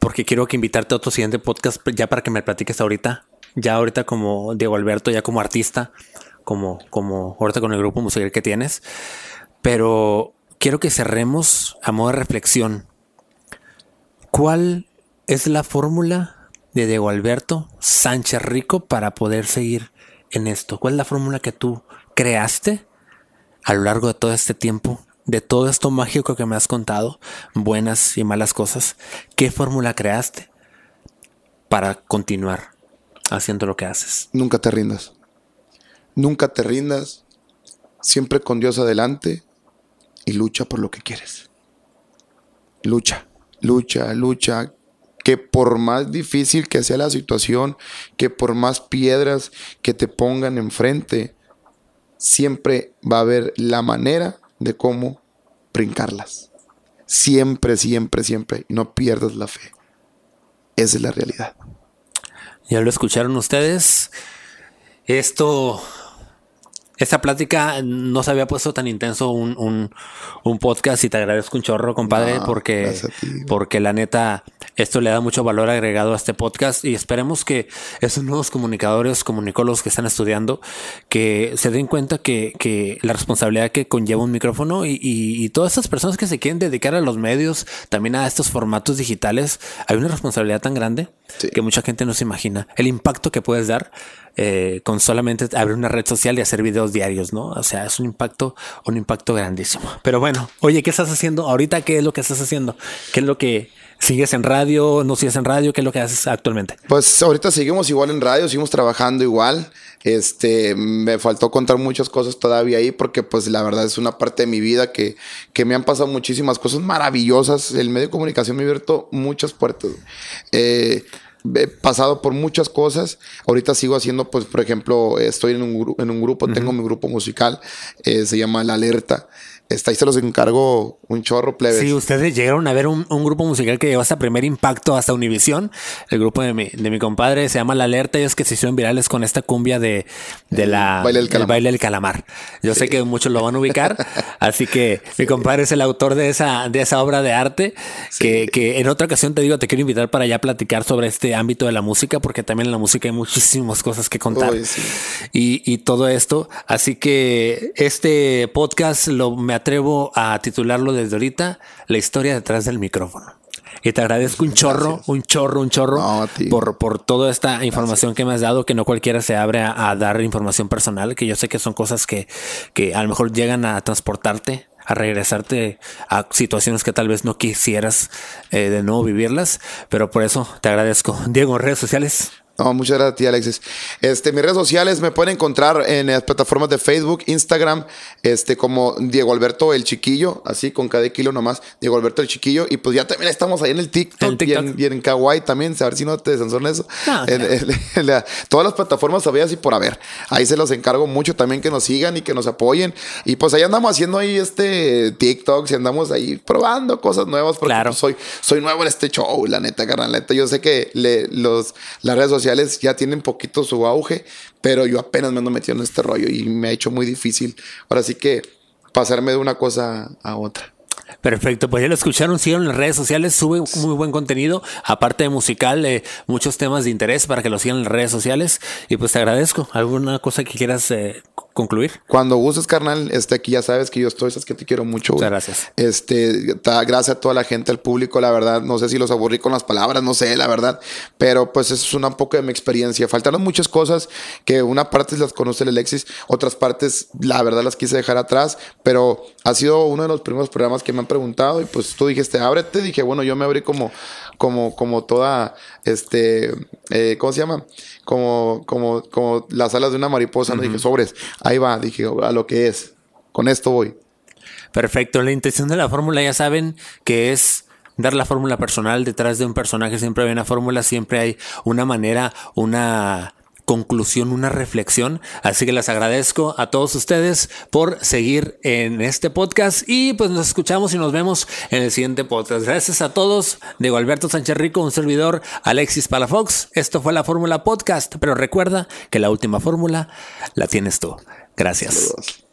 porque quiero que invitarte a otro siguiente podcast ya para que me platiques ahorita, ya ahorita como Diego Alberto, ya como artista, como, como ahorita con el grupo musical que tienes. Pero quiero que cerremos a modo de reflexión. ¿Cuál es la fórmula de Diego Alberto Sánchez Rico para poder seguir en esto? ¿Cuál es la fórmula que tú creaste a lo largo de todo este tiempo? De todo esto mágico que me has contado, buenas y malas cosas, ¿qué fórmula creaste para continuar haciendo lo que haces? Nunca te rindas. Nunca te rindas. Siempre con Dios adelante. Y lucha por lo que quieres. Lucha, lucha, lucha. Que por más difícil que sea la situación, que por más piedras que te pongan enfrente, siempre va a haber la manera de cómo brincarlas. Siempre, siempre, siempre. No pierdas la fe. Esa es la realidad. Ya lo escucharon ustedes. Esto, esta plática no se había puesto tan intenso un, un- un podcast y te agradezco un chorro, compadre, No, porque, ti, porque la neta, esto le da mucho valor agregado a este podcast y esperemos que esos nuevos comunicadores, comunicólogos que están estudiando, que se den cuenta que, que la responsabilidad que conlleva un micrófono y, y- y todas estas personas que se quieren dedicar a los medios, también a estos formatos digitales, hay una responsabilidad tan grande Sí. que mucha gente no se imagina. El impacto que puedes dar eh, con solamente abrir una red social y hacer videos diarios, ¿no? O sea, es un impacto, un impacto grandísimo. Pero bueno, oye, ¿qué estás haciendo ahorita? ¿Qué es lo que estás haciendo? ¿Qué es lo que sigues en radio? ¿No sigues en radio? ¿Qué es lo que haces actualmente? Pues ahorita seguimos igual en radio, seguimos trabajando igual. Este, me faltó contar muchas cosas todavía ahí porque pues la verdad es una parte de mi vida que, que me han pasado muchísimas cosas maravillosas. El medio de comunicación me ha abierto muchas puertas. Eh, he pasado por muchas cosas. Ahorita sigo haciendo, pues, por ejemplo, estoy en un, en un grupo, tengo mi grupo musical, eh, se llama La Alerta. Está ahí se los encargo un chorro plebes. Sí, ustedes llegaron a ver un, grupo musical que llevó hasta primer impacto hasta Univisión. El grupo de mi, de mi compadre se llama La Alerta y es que se hicieron virales con esta cumbia de, de la baile del el baile del calamar. Yo sé que muchos lo van a ubicar, *laughs* así que mi compadre es el autor de esa, de esa obra de arte que, que en otra ocasión te digo, te quiero invitar para ya platicar sobre este ámbito de la música, porque también en la música hay muchísimas cosas que contar y, y todo esto. Así que este podcast lo me atrevo a titularlo desde ahorita, La historia detrás del micrófono. Y te agradezco un chorro, un chorro, un chorro por, por toda esta información que me has dado, que no cualquiera se abre a, dar información personal, que yo sé que son cosas que, que a lo mejor llegan a transportarte a regresarte a situaciones que tal vez no quisieras eh, de nuevo vivirlas, pero por eso te agradezco. Diego, redes sociales. No, muchas gracias a Alexis. Este, mis redes sociales me pueden encontrar en las plataformas de Facebook, Instagram, este, como Diego Alberto el Chiquillo, así con cada kilo nomás, Diego Alberto el Chiquillo. Y pues ya también estamos ahí en el TikTok, Y, en, Kawaii también, a ver si no te censuran eso. todas las plataformas sabía así por haber. Ahí se los encargo mucho también que nos sigan y que nos apoyen. Y pues ahí andamos haciendo ahí este TikTok, y andamos ahí probando cosas nuevas, porque claro. Pues, soy, soy nuevo en este show, la neta, carnal. Yo sé que los, las redes sociales ya tienen poquito su auge, pero yo apenas me ando metido en este rollo y me ha hecho muy difícil. Ahora sí que pasarme de una cosa a otra. Perfecto, pues ya lo escucharon, sigan las redes sociales, sube muy buen contenido, aparte de musical, eh, muchos temas de interés para que lo sigan en las redes sociales y pues te agradezco. ¿Alguna cosa que quieras eh, concluir? Cuando gustes, carnal, este, aquí ya sabes que yo estoy, es que te quiero mucho. Muchas gracias. Este, gracias a toda la gente, al público, la verdad, no sé si los aburrí con las palabras, no sé, la verdad, pero pues eso es una poco de mi experiencia. Faltaron muchas cosas que una parte las conoce el Alexis, otras partes, la verdad, las quise dejar atrás, pero ha sido uno de los primeros programas que me han preguntado y pues tú dijiste, ábrete, dije, bueno, yo me abrí como, como, como toda, este, eh, ¿cómo se llama? Como, como, como las alas de una mariposa, ¿no? Dije, sobres, ahí va, dije, a lo que es, con esto voy. Perfecto, la intención de la fórmula ya saben que es dar la fórmula personal detrás de un personaje, siempre hay una fórmula, siempre hay una manera, una conclusión, una reflexión. Así que les agradezco a todos ustedes por seguir en este podcast y pues nos escuchamos y nos vemos en el siguiente podcast. Gracias a todos. Diego Alberto Sánchez Rico, un servidor Alexis Palafox. Esto fue la Fórmula Podcast, pero recuerda que la última fórmula la tienes tú. Gracias.